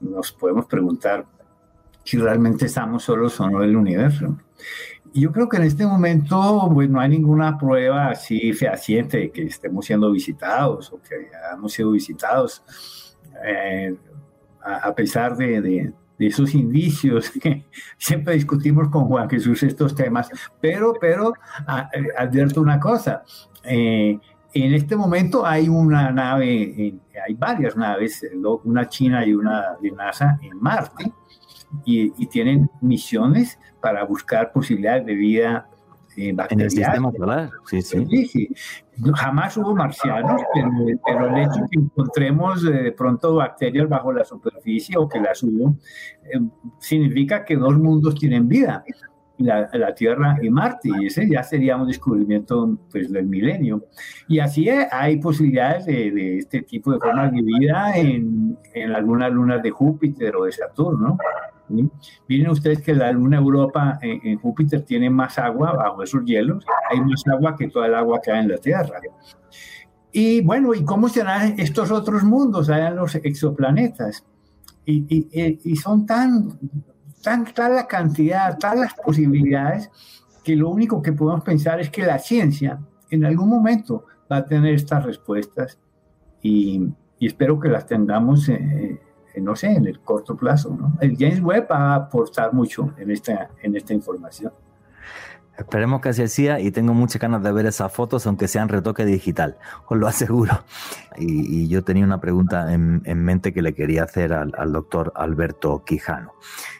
nos podemos preguntar si realmente estamos solos o no en el universo yo creo que en este momento pues, no hay ninguna prueba así fehaciente de que estemos siendo visitados o que hayamos sido visitados, eh, a, pesar de, de, esos indicios que siempre discutimos con Juan Jesús estos temas, pero, pero advierto una cosa. Eh, en este momento hay una nave, hay varias naves, una china y una de NASA en Marte, y, y tienen misiones para buscar posibilidades de vida eh, En el sistema solar, sí, sí. Jamás hubo marcianos, pero, el hecho de que encontremos eh, de pronto bacterias bajo la superficie o que las hubo, eh, significa que dos mundos tienen vida. La, la, Tierra y Marte, y ese ya sería un descubrimiento pues, del milenio. Y así hay posibilidades de, de este tipo de formas de vida en, en algunas lunas de Júpiter o de Saturno. Miren ustedes que la luna Europa en, Júpiter tiene más agua bajo esos hielos, hay más agua que toda el agua que hay en la Tierra. Y bueno, ¿y cómo serán estos otros mundos allá en los exoplanetas? Y, y, son tan, tan, tal la cantidad, tal las posibilidades, que lo único que podemos pensar es que la ciencia en algún momento va a tener estas respuestas y, espero que las tengamos. Eh, no sé, en el corto plazo. ¿no? El James Webb va a aportar mucho en esta, en esta información. Esperemos que así sea y tengo muchas ganas de ver esas fotos, aunque sean retoque digital, os lo aseguro. Y, yo tenía una pregunta en, mente que le quería hacer al, doctor Alberto Quijano.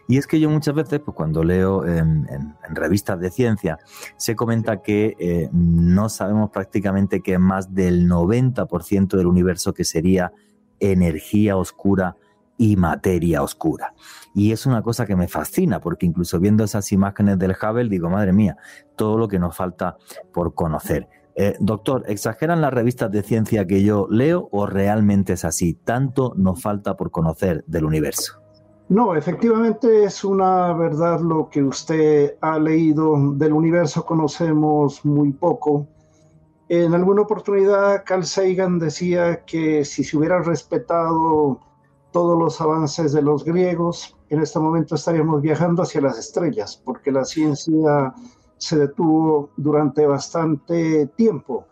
Y es que yo muchas veces, pues cuando leo en, revistas de ciencia, se comenta que eh, no sabemos prácticamente que más del 90% del universo que sería energía oscura y materia oscura. Y es una cosa que me fascina, porque incluso viendo esas imágenes del Hubble, digo, madre mía, todo lo que nos falta por conocer. Eh, doctor, ¿exageran las revistas de ciencia que yo leo o realmente es así? ¿Tanto nos falta por conocer del universo? No, efectivamente es una verdad lo que usted ha leído. Del universo conocemos muy poco. En alguna oportunidad Carl Sagan decía que si se hubiera respetado todos los avances de los griegos, en este momento estaríamos viajando hacia las estrellas, porque la ciencia se detuvo durante bastante tiempo.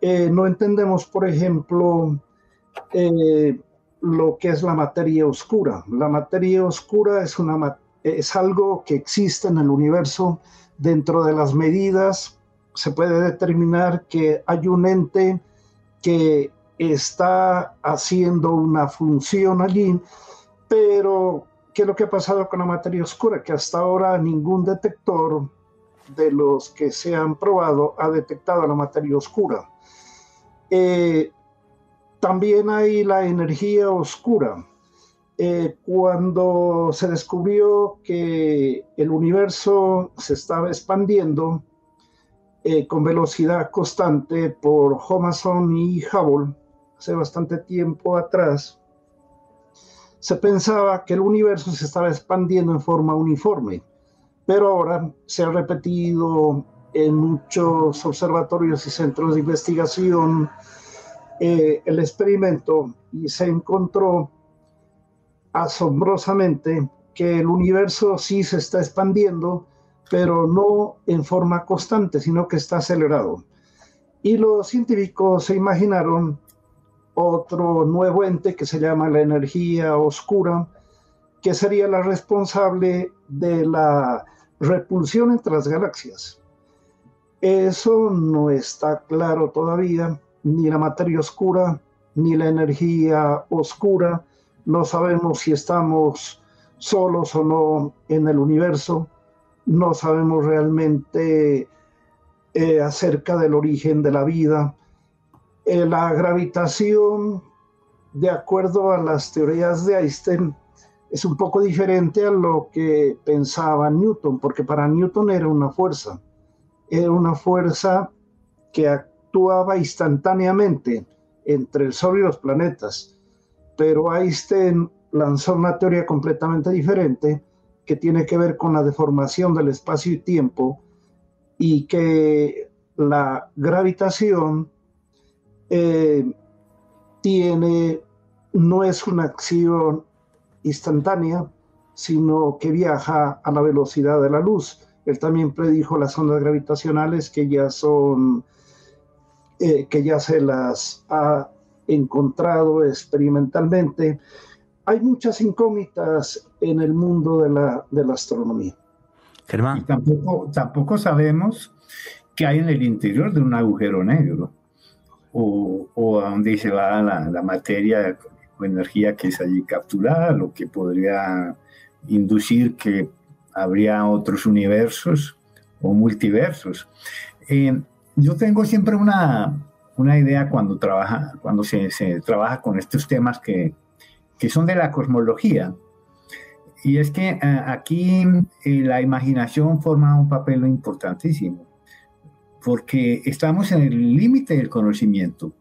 Eh, no entendemos, por ejemplo, eh, lo que es la materia oscura. La materia oscura es, algo que existe en el universo. Dentro de las medidas se puede determinar que hay un ente que está haciendo una función allí, pero ¿qué es lo que ha pasado con la materia oscura? Que hasta ahora ningún detector de los que se han probado ha detectado la materia oscura. Eh, también hay la energía oscura. eh, cuando se descubrió que el universo se estaba expandiendo eh, con velocidad constante por Homason y Hubble, hace bastante tiempo atrás, se pensaba que el universo se estaba expandiendo en forma uniforme, pero ahora se ha repetido en muchos observatorios y centros de investigación eh, el experimento y se encontró asombrosamente que el universo sí se está expandiendo, pero no en forma constante, sino que está acelerado. Y los científicos se imaginaron otro nuevo ente que se llama la energía oscura, que sería la responsable de la repulsión entre las galaxias. Eso no está claro todavía, ni la materia oscura, ni la energía oscura, no sabemos si estamos solos o no en el universo, no sabemos realmente eh, acerca del origen de la vida. Eh, la gravitación, de acuerdo a las teorías de Einstein, es un poco diferente a lo que pensaba Newton, porque para Newton era una fuerza, era una fuerza que actuaba instantáneamente entre el Sol y los planetas. Pero Einstein lanzó una teoría completamente diferente que tiene que ver con la deformación del espacio y tiempo y que la gravitación eh, tiene, no es una acción instantánea, sino que viaja a la velocidad de la luz. Él también predijo las ondas gravitacionales que ya son, eh, que ya se las ha encontrado experimentalmente. Hay muchas incógnitas en el mundo de la, de la astronomía. Germán. tampoco, tampoco sabemos qué hay en el interior de un agujero negro o, o a dónde se va la, materia o energía que es allí capturada, lo que podría inducir que habría otros universos o multiversos. Eh, yo tengo siempre una, una idea cuando, trabaja, cuando se, se trabaja con estos temas que, que, son de la cosmología. Y es que eh, aquí eh, la imaginación forma un papel importantísimo, porque estamos en el límite del conocimiento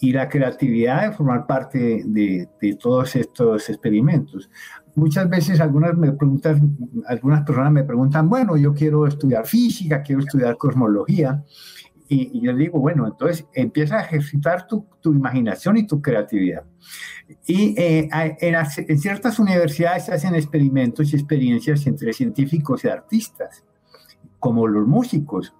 y la creatividad de formar parte de, de, todos estos experimentos. Muchas veces algunas, me preguntan, algunas personas me preguntan, bueno, yo quiero estudiar física, quiero estudiar cosmología, y, yo digo, bueno, entonces empieza a ejercitar tu, tu imaginación y tu creatividad. Y eh, en, en, ciertas universidades se hacen experimentos y experiencias entre científicos y artistas, como los músicos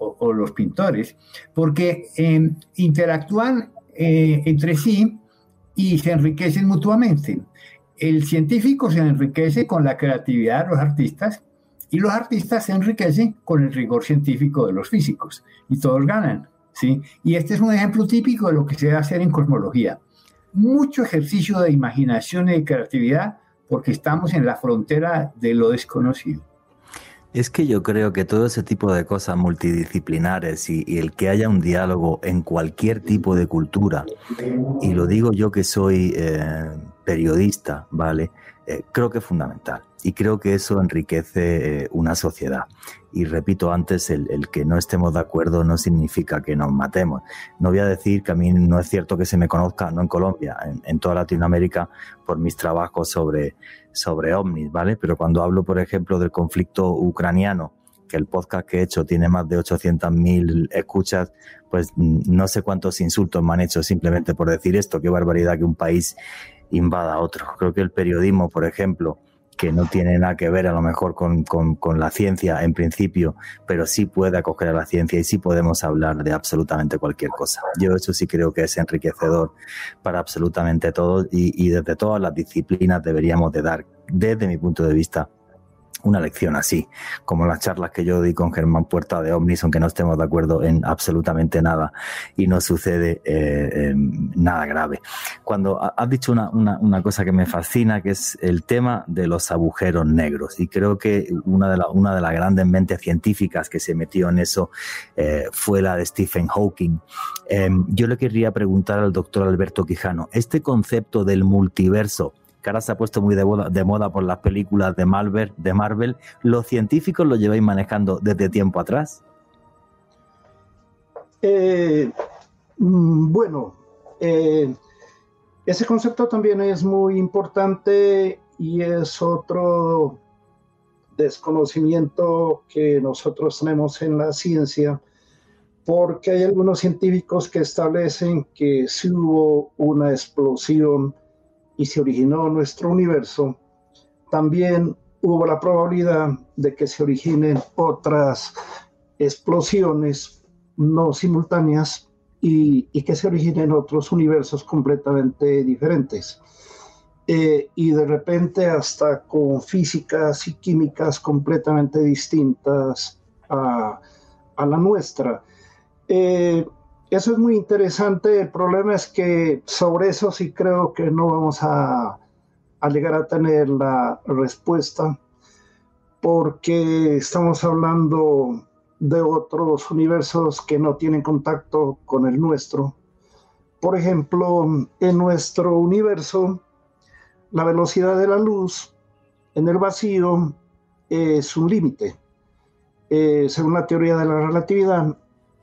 o, los pintores, porque eh, interactúan entre sí y se enriquecen mutuamente. El científico se enriquece con la creatividad de los artistas y los artistas se enriquecen con el rigor científico de los físicos y todos ganan. ¿sí? Y este es un ejemplo típico de lo que se debe hacer en cosmología. Mucho ejercicio de imaginación y de creatividad porque estamos en la frontera de lo desconocido. Es que yo creo que todo ese tipo de cosas multidisciplinares y, el que haya un diálogo en cualquier tipo de cultura, y lo digo yo que soy eh, periodista, ¿vale? Eh, creo que es fundamental y creo que eso enriquece eh, una sociedad. Y repito antes, el, que no estemos de acuerdo no significa que nos matemos. No voy a decir que a mí no es cierto que se me conozca, no en Colombia, en toda Latinoamérica, por mis trabajos sobre, sobre ovnis, ¿vale? Pero cuando hablo, por ejemplo, del conflicto ucraniano, que el podcast que he hecho tiene más de 800.000 escuchas, pues no sé cuántos insultos me han hecho simplemente por decir esto, qué barbaridad que un país invada a otro. Creo que el periodismo, por ejemplo, que no tiene nada que ver a lo mejor con, con, con, la ciencia en principio, pero sí puede acoger a la ciencia y sí podemos hablar de absolutamente cualquier cosa. Yo eso sí creo que es enriquecedor para absolutamente todo y, y desde todas las disciplinas deberíamos de dar, desde mi punto de vista, una lección así, como las charlas que yo di con Germán Puerta de Omnis, aunque no estemos de acuerdo en absolutamente nada y no sucede eh, eh, nada grave. Cuando has dicho una, una, una, cosa que me fascina, que es el tema de los agujeros negros, y creo que una de, la, una de las grandes mentes científicas que se metió en eso eh, fue la de Stephen Hawking. yo le querría preguntar al doctor Alberto Quijano, este concepto del multiverso, que se ha puesto muy de moda, de moda por las películas de Marvel, de Marvel, ¿los científicos lo lleváis manejando desde tiempo atrás? Eh, mm, bueno, eh, ese concepto también es muy importante y es otro desconocimiento que nosotros tenemos en la ciencia, porque hay algunos científicos que establecen que si hubo una explosión y se originó nuestro universo, también hubo la probabilidad de que se originen otras explosiones no simultáneas y, que se originen otros universos completamente diferentes. Eh, y de repente hasta con físicas y químicas completamente distintas a, la nuestra. Eh, eso es muy interesante. El problema es que sobre eso sí creo que no vamos a, llegar a tener la respuesta porque estamos hablando de otros universos que no tienen contacto con el nuestro. Por ejemplo, en nuestro universo, la velocidad de la luz en el vacío es un límite. Eh, según la teoría de la relatividad,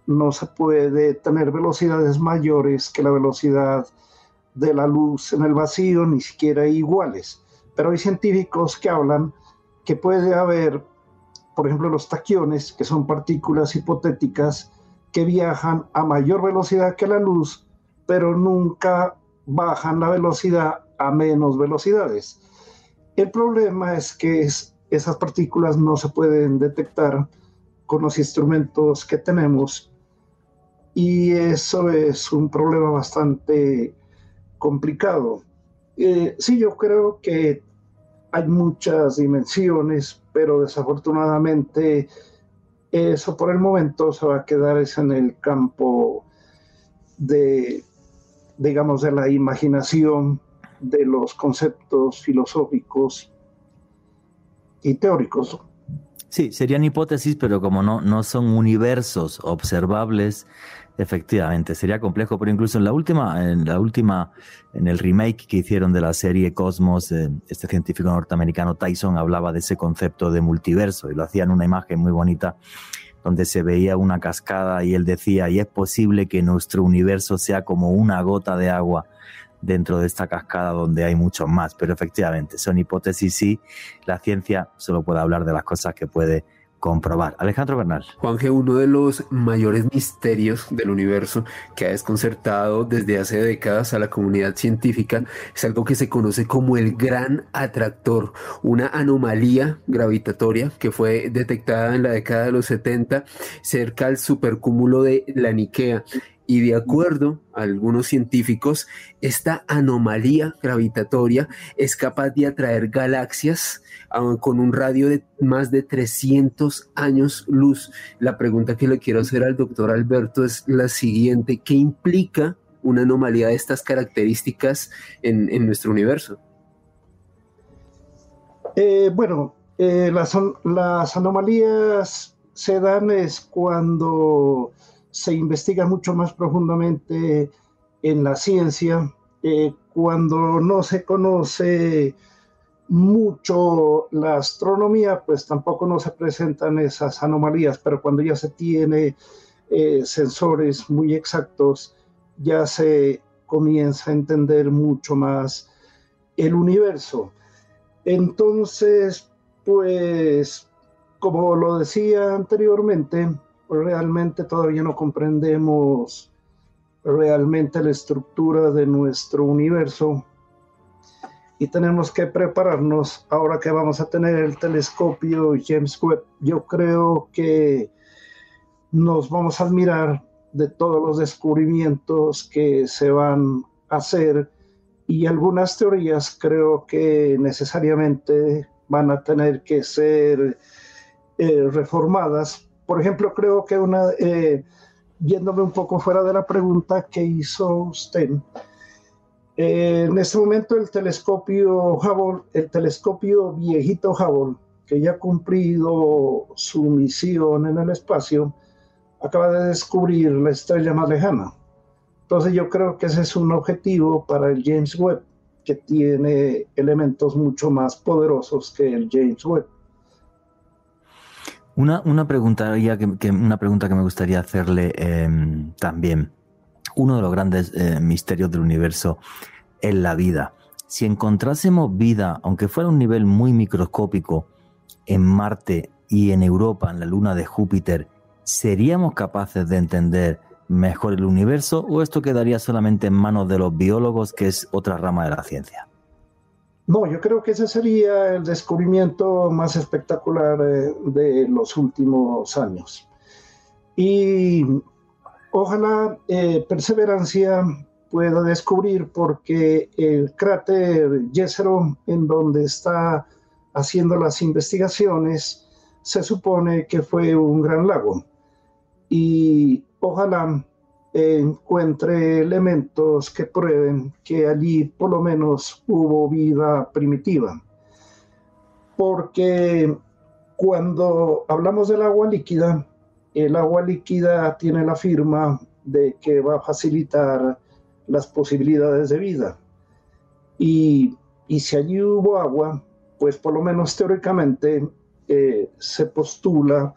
no se puede tener velocidades mayores que la velocidad de la luz en el vacío, ni siquiera iguales. Pero hay científicos que hablan que puede haber por ejemplo, los taquiones, que son partículas hipotéticas que viajan a mayor velocidad que la luz, pero nunca bajan la velocidad a menos velocidades. El problema es que esas partículas no se pueden detectar con los instrumentos que tenemos y eso es un problema bastante complicado. Eh, sí, yo creo que hay muchas dimensiones, pero desafortunadamente eso por el momento se va a quedar en el campo de, digamos, de la imaginación, de los conceptos filosóficos y teóricos. Sí, serían hipótesis, pero como no, no son universos observables, Efectivamente, sería complejo, pero incluso en la última, en la última, en el remake que hicieron de la serie Cosmos, eh, este científico norteamericano Tyson hablaba de ese concepto de multiverso y lo hacía en una imagen muy bonita donde se veía una cascada y él decía, y es posible que nuestro universo sea como una gota de agua dentro de esta cascada donde hay muchos más, pero efectivamente son hipótesis y la ciencia solo puede hablar de las cosas que puede comprobar. Alejandro Bernal. Juan uno de los mayores misterios del universo que ha desconcertado desde hace décadas a la comunidad científica es algo que se conoce como el gran atractor, una anomalía gravitatoria que fue detectada en la década de los 70 cerca al supercúmulo de la Niquea y de acuerdo a algunos científicos, esta anomalía gravitatoria es capaz de atraer galaxias ah, con un radio de más de 300 años luz. La pregunta que le quiero hacer al doctor Alberto es la siguiente. ¿Qué implica una anomalía de estas características en, nuestro universo? Eh, bueno, eh, las, las anomalías se dan es cuando se investiga mucho más profundamente en la ciencia eh, cuando no se conoce mucho la astronomía, pues tampoco no se presentan esas anomalías, pero cuando ya se tiene eh, sensores muy exactos, ya se comienza a entender mucho más el universo. Entonces, pues, como lo decía anteriormente, realmente todavía no comprendemos realmente la estructura de nuestro universo y tenemos que prepararnos ahora que vamos a tener el telescopio James Webb. Yo creo que nos vamos a admirar de todos los descubrimientos que se van a hacer y algunas teorías creo que necesariamente van a tener que ser eh, reformadas por ejemplo, creo que una, eh, yéndome un poco fuera de la pregunta que hizo usted, eh, en este momento el telescopio Hubble, el telescopio viejito Hubble, que ya ha cumplido su misión en el espacio, acaba de descubrir la estrella más lejana. Entonces yo creo que ese es un objetivo para el James Webb, que tiene elementos mucho más poderosos que el James Webb. Una, una, pregunta, que, una pregunta que me gustaría hacerle em, también. Uno de los grandes eh, misterios del universo es la vida. Si encontrásemos vida, aunque fuera a un nivel muy microscópico, en Marte y en Europa, en la luna de Júpiter, ¿seríamos capaces de entender mejor el universo o esto quedaría solamente en manos de los biólogos, que es otra rama de la ciencia? No, yo creo que ese sería el descubrimiento más espectacular eh, de los últimos años. Y ojalá eh, Perseverancia pueda descubrir porque el cráter Jezero, en donde está haciendo las investigaciones, se supone que fue un gran lago. Y ojalá encuentre elementos que prueben que allí por lo menos hubo vida primitiva. Porque cuando hablamos del agua líquida, el agua líquida tiene la firma de que va a facilitar las posibilidades de vida. Y, si allí hubo agua, pues por lo menos teóricamente eh, se postula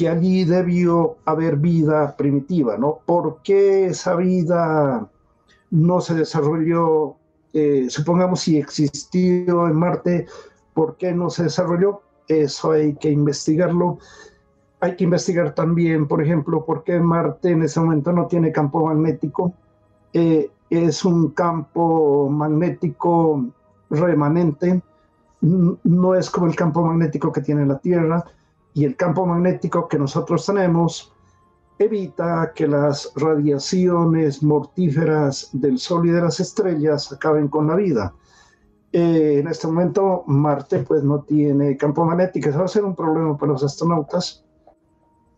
que allí debió haber vida primitiva, ¿no? ¿Por qué esa vida no se desarrolló? Eh, supongamos si existió en Marte, ¿por qué no se desarrolló? Eso hay que investigarlo. Hay que investigar también, por ejemplo, por qué Marte en ese momento no tiene campo magnético. Eh, es un campo magnético remanente, no es como el campo magnético que tiene la Tierra y el campo magnético que nosotros tenemos evita que las radiaciones mortíferas del Sol y de las estrellas acaben con la vida. Eh, en este momento Marte pues no tiene campo magnético, eso va a ser un problema para los astronautas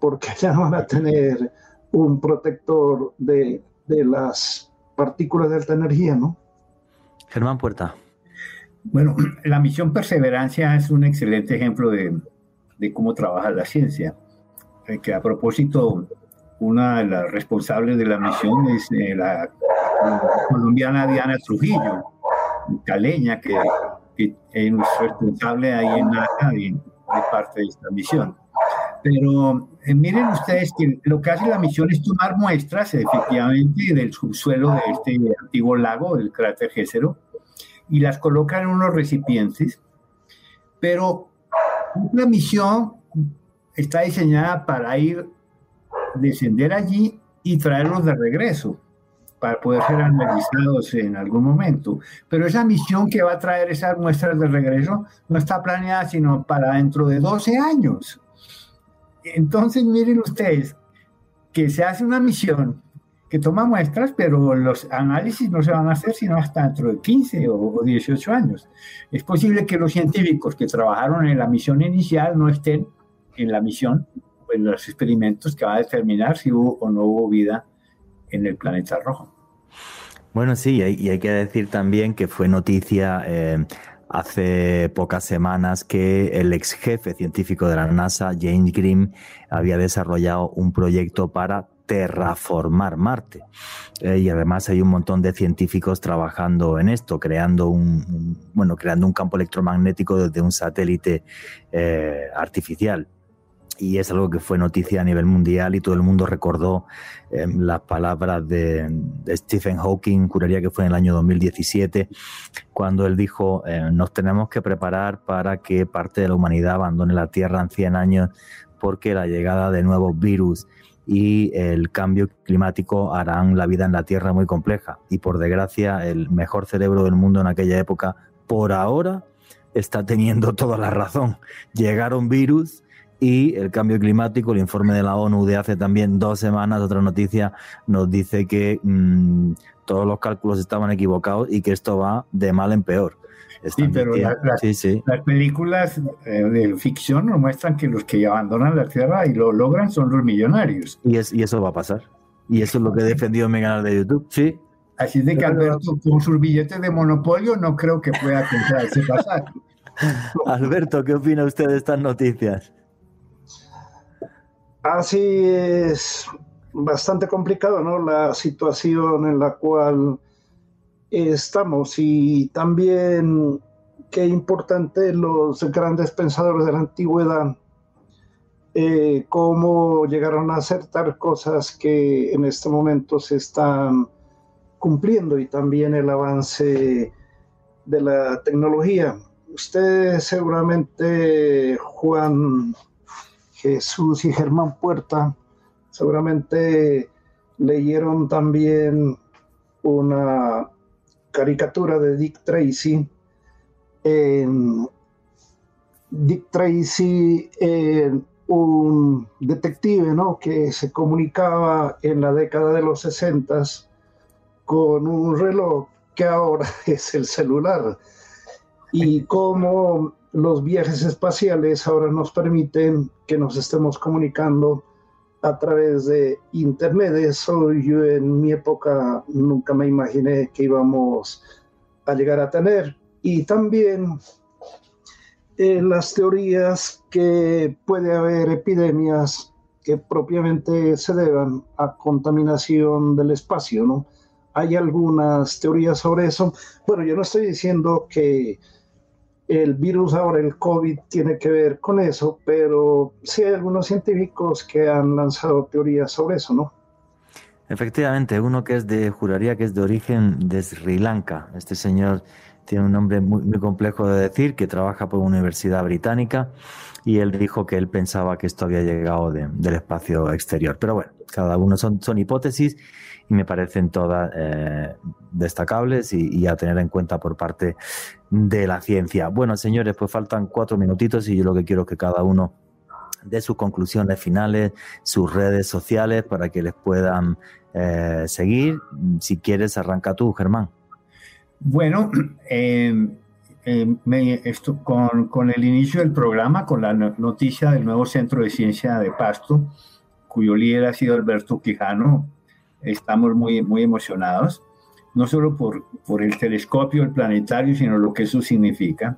porque ya no van a tener un protector de, de las partículas de alta energía, ¿no? Germán Puerta. Bueno, la misión Perseverancia es un excelente ejemplo de, de cómo trabaja la ciencia. Eh, que a propósito, una de las responsables de la misión es eh, la, colombiana Diana Trujillo, caleña, que, es responsable ahí en NASA y parte de esta misión. Pero eh, miren ustedes que lo que hace la misión es tomar muestras efectivamente del subsuelo de este antiguo lago, del cráter Gécero, y las coloca en unos recipientes, pero la misión está diseñada para ir, descender allí y traerlos de regreso para poder ser analizados en algún momento. Pero esa misión que va a traer esas muestras de regreso no está planeada sino para dentro de 12 años. Entonces, miren ustedes que se hace una misión que toma muestras, pero los análisis no se van a hacer sino hasta dentro de 15 o 18 años. Es posible que los científicos que trabajaron en la misión inicial no estén en la misión, en los experimentos que va a determinar si hubo o no hubo vida en el planeta rojo. Bueno, sí, y hay, que decir también que fue noticia eh, hace pocas semanas que el ex jefe científico de la NASA, James Green, había desarrollado un proyecto para terraformar Marte. Eh, y además hay un montón de científicos trabajando en esto, creando un, bueno, creando un campo electromagnético desde un satélite eh, artificial. Y es algo que fue noticia a nivel mundial y todo el mundo recordó eh, las palabras de, Stephen Hawking, juraría que fue en el año 2017, cuando él dijo, nos tenemos que preparar para que parte de la humanidad abandone la Tierra en 100 años porque la llegada de nuevos virus y el cambio climático harán la vida en la Tierra muy compleja. Y por desgracia, el mejor cerebro del mundo en aquella época, por ahora, está teniendo toda la razón. Llegaron virus y el cambio climático, el informe de la ONU de hace también dos semanas, otra noticia, nos dice que mm, todos los cálculos estaban equivocados y que esto va de mal en peor. Sí, pero las películas eh, de ficción nos muestran que los que abandonan la Tierra y lo logran son los millonarios. Y, es, y eso va a pasar. Y eso es lo que he defendido en mi canal de YouTube. Sí. Así de que Alberto, con sus billetes de monopolio, no creo que pueda ese pasar. Alberto, ¿qué opina usted de estas noticias? Así es bastante complicado, ¿no? La situación en la cual estamos y también qué importante los grandes pensadores de la antigüedad, eh, cómo llegaron a acertar cosas que en este momento se están cumpliendo y también el avance de la tecnología. Usted seguramente, Juan Jesús y Germán Puerta, seguramente leyeron también una caricatura de Dick Tracy. Dick Tracy, un detective ¿no? que se comunicaba en la década de los 60 con un reloj que ahora es el celular y cómo los viajes espaciales ahora nos permiten que nos estemos comunicando a través de Internet. Eso yo en mi época nunca me imaginé que íbamos a llegar a tener. Y también eh, las teorías que puede haber epidemias que propiamente se deban a contaminación del espacio, ¿no? Hay algunas teorías sobre eso. Bueno, yo no estoy diciendo que el virus ahora, el COVID, tiene que ver con eso, pero sí hay algunos científicos que han lanzado teorías sobre eso, ¿no? Efectivamente, uno que es de, juraría que es de origen de Sri Lanka. Este señor tiene un nombre muy, complejo de decir, que trabaja por una universidad británica y él dijo que él pensaba que esto había llegado del espacio exterior. Pero bueno, cada uno son, son hipótesis y me parecen todas eh, destacables y, a tener en cuenta por parte de la ciencia. Bueno, señores, pues faltan cuatro minutitos y yo lo que quiero es que cada uno dé sus conclusiones finales, sus redes sociales para que les puedan eh, seguir. Si quieres, arranca tú, Germán. Bueno, em, em, esto, con, con, el inicio del programa, con la noticia del nuevo Centro de Ciencia de Pasto, cuyo líder ha sido Alberto Quijano, estamos muy, muy emocionados, no solo por, por el telescopio, el planetario, sino lo que eso significa.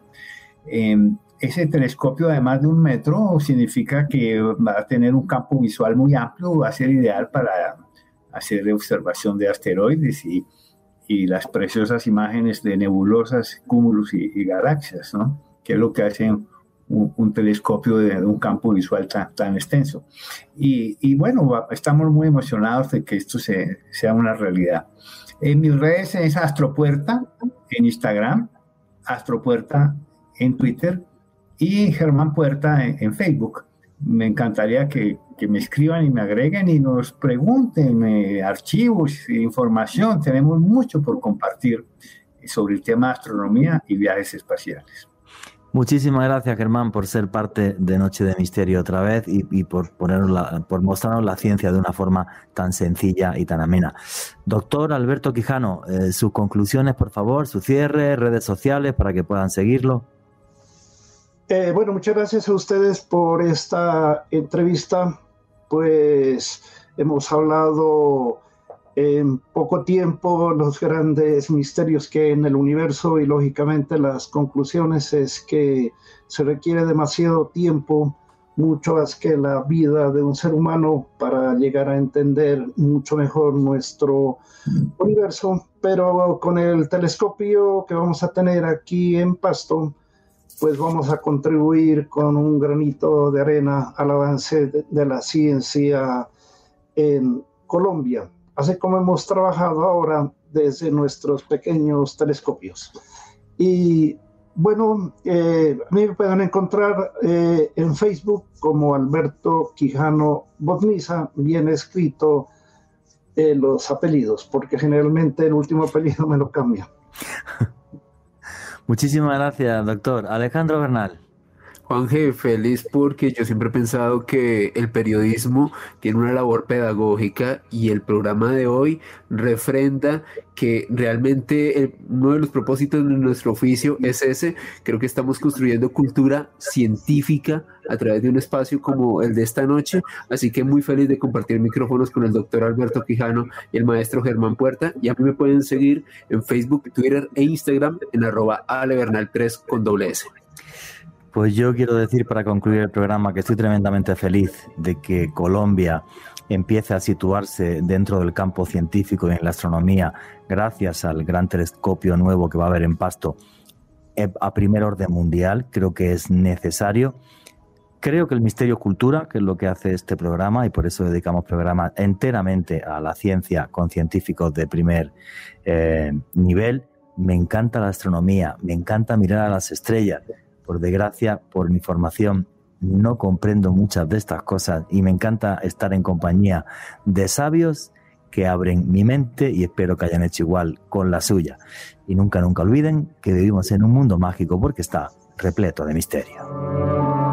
Em, ese telescopio, además de un metro, significa que va a tener un campo visual muy amplio, va a ser ideal para hacer observación de asteroides y, y las preciosas imágenes de nebulosas, cúmulos y, galaxias, ¿no? que es lo que hacen un, telescopio de, un campo visual tan, extenso. Y, bueno, estamos muy emocionados de que esto se, sea una realidad. En mis redes es Astropuerta en Instagram, Astropuerta en Twitter y Germán Puerta en, Facebook. Me encantaría que, me escriban y me agreguen y nos pregunten eh, archivos, información. Tenemos mucho por compartir sobre el tema astronomía y viajes espaciales. Muchísimas gracias, Germán, por ser parte de Noche de Misterio otra vez y, por, por mostrarnos la ciencia de una forma tan sencilla y tan amena. Doctor Alberto Quijano, eh, sus conclusiones, por favor, su cierre, redes sociales para que puedan seguirlo. Eh, bueno, muchas gracias a ustedes por esta entrevista. Pues hemos hablado en poco tiempo los grandes misterios que hay en el universo y lógicamente las conclusiones es que se requiere demasiado tiempo, mucho más que la vida de un ser humano para llegar a entender mucho mejor nuestro universo, pero con el telescopio que vamos a tener aquí en Pasto, pues vamos a contribuir con un granito de arena al avance de, la ciencia en Colombia así como hemos trabajado ahora desde nuestros pequeños telescopios. Y bueno, eh, a me pueden encontrar eh, en Facebook como Alberto Quijano Botniza, bien escrito eh, los apellidos, porque generalmente el último apellido me lo cambia. Muchísimas gracias, doctor. Alejandro Bernal. Juanje, feliz porque yo siempre he pensado que el periodismo tiene una labor pedagógica y el programa de hoy refrenda que realmente uno de los propósitos de nuestro oficio es ese. Creo que estamos construyendo cultura científica a través de un espacio como el de esta noche. Así que muy feliz de compartir micrófonos con el doctor Alberto Quijano y el maestro Germán Puerta. Y a mí me pueden seguir en Facebook, Twitter e Instagram en arroba alebernal3 con doble S. Pues yo quiero decir para concluir el programa que estoy tremendamente feliz de que Colombia empiece a situarse dentro del campo científico y en la astronomía, gracias al gran telescopio nuevo que va a haber en Pasto, eh, a primer orden mundial, creo que es necesario. Creo que el misterio cultura, que es lo que hace este programa, y por eso dedicamos programa enteramente a la ciencia con científicos de primer eh, nivel, me encanta la astronomía, me encanta mirar a las estrellas. Por desgracia, por mi formación, no comprendo muchas de estas cosas y me encanta estar en compañía de sabios que abren mi mente y espero que hayan hecho igual con la suya. Y nunca, nunca olviden que vivimos en un mundo mágico porque está repleto de misterio.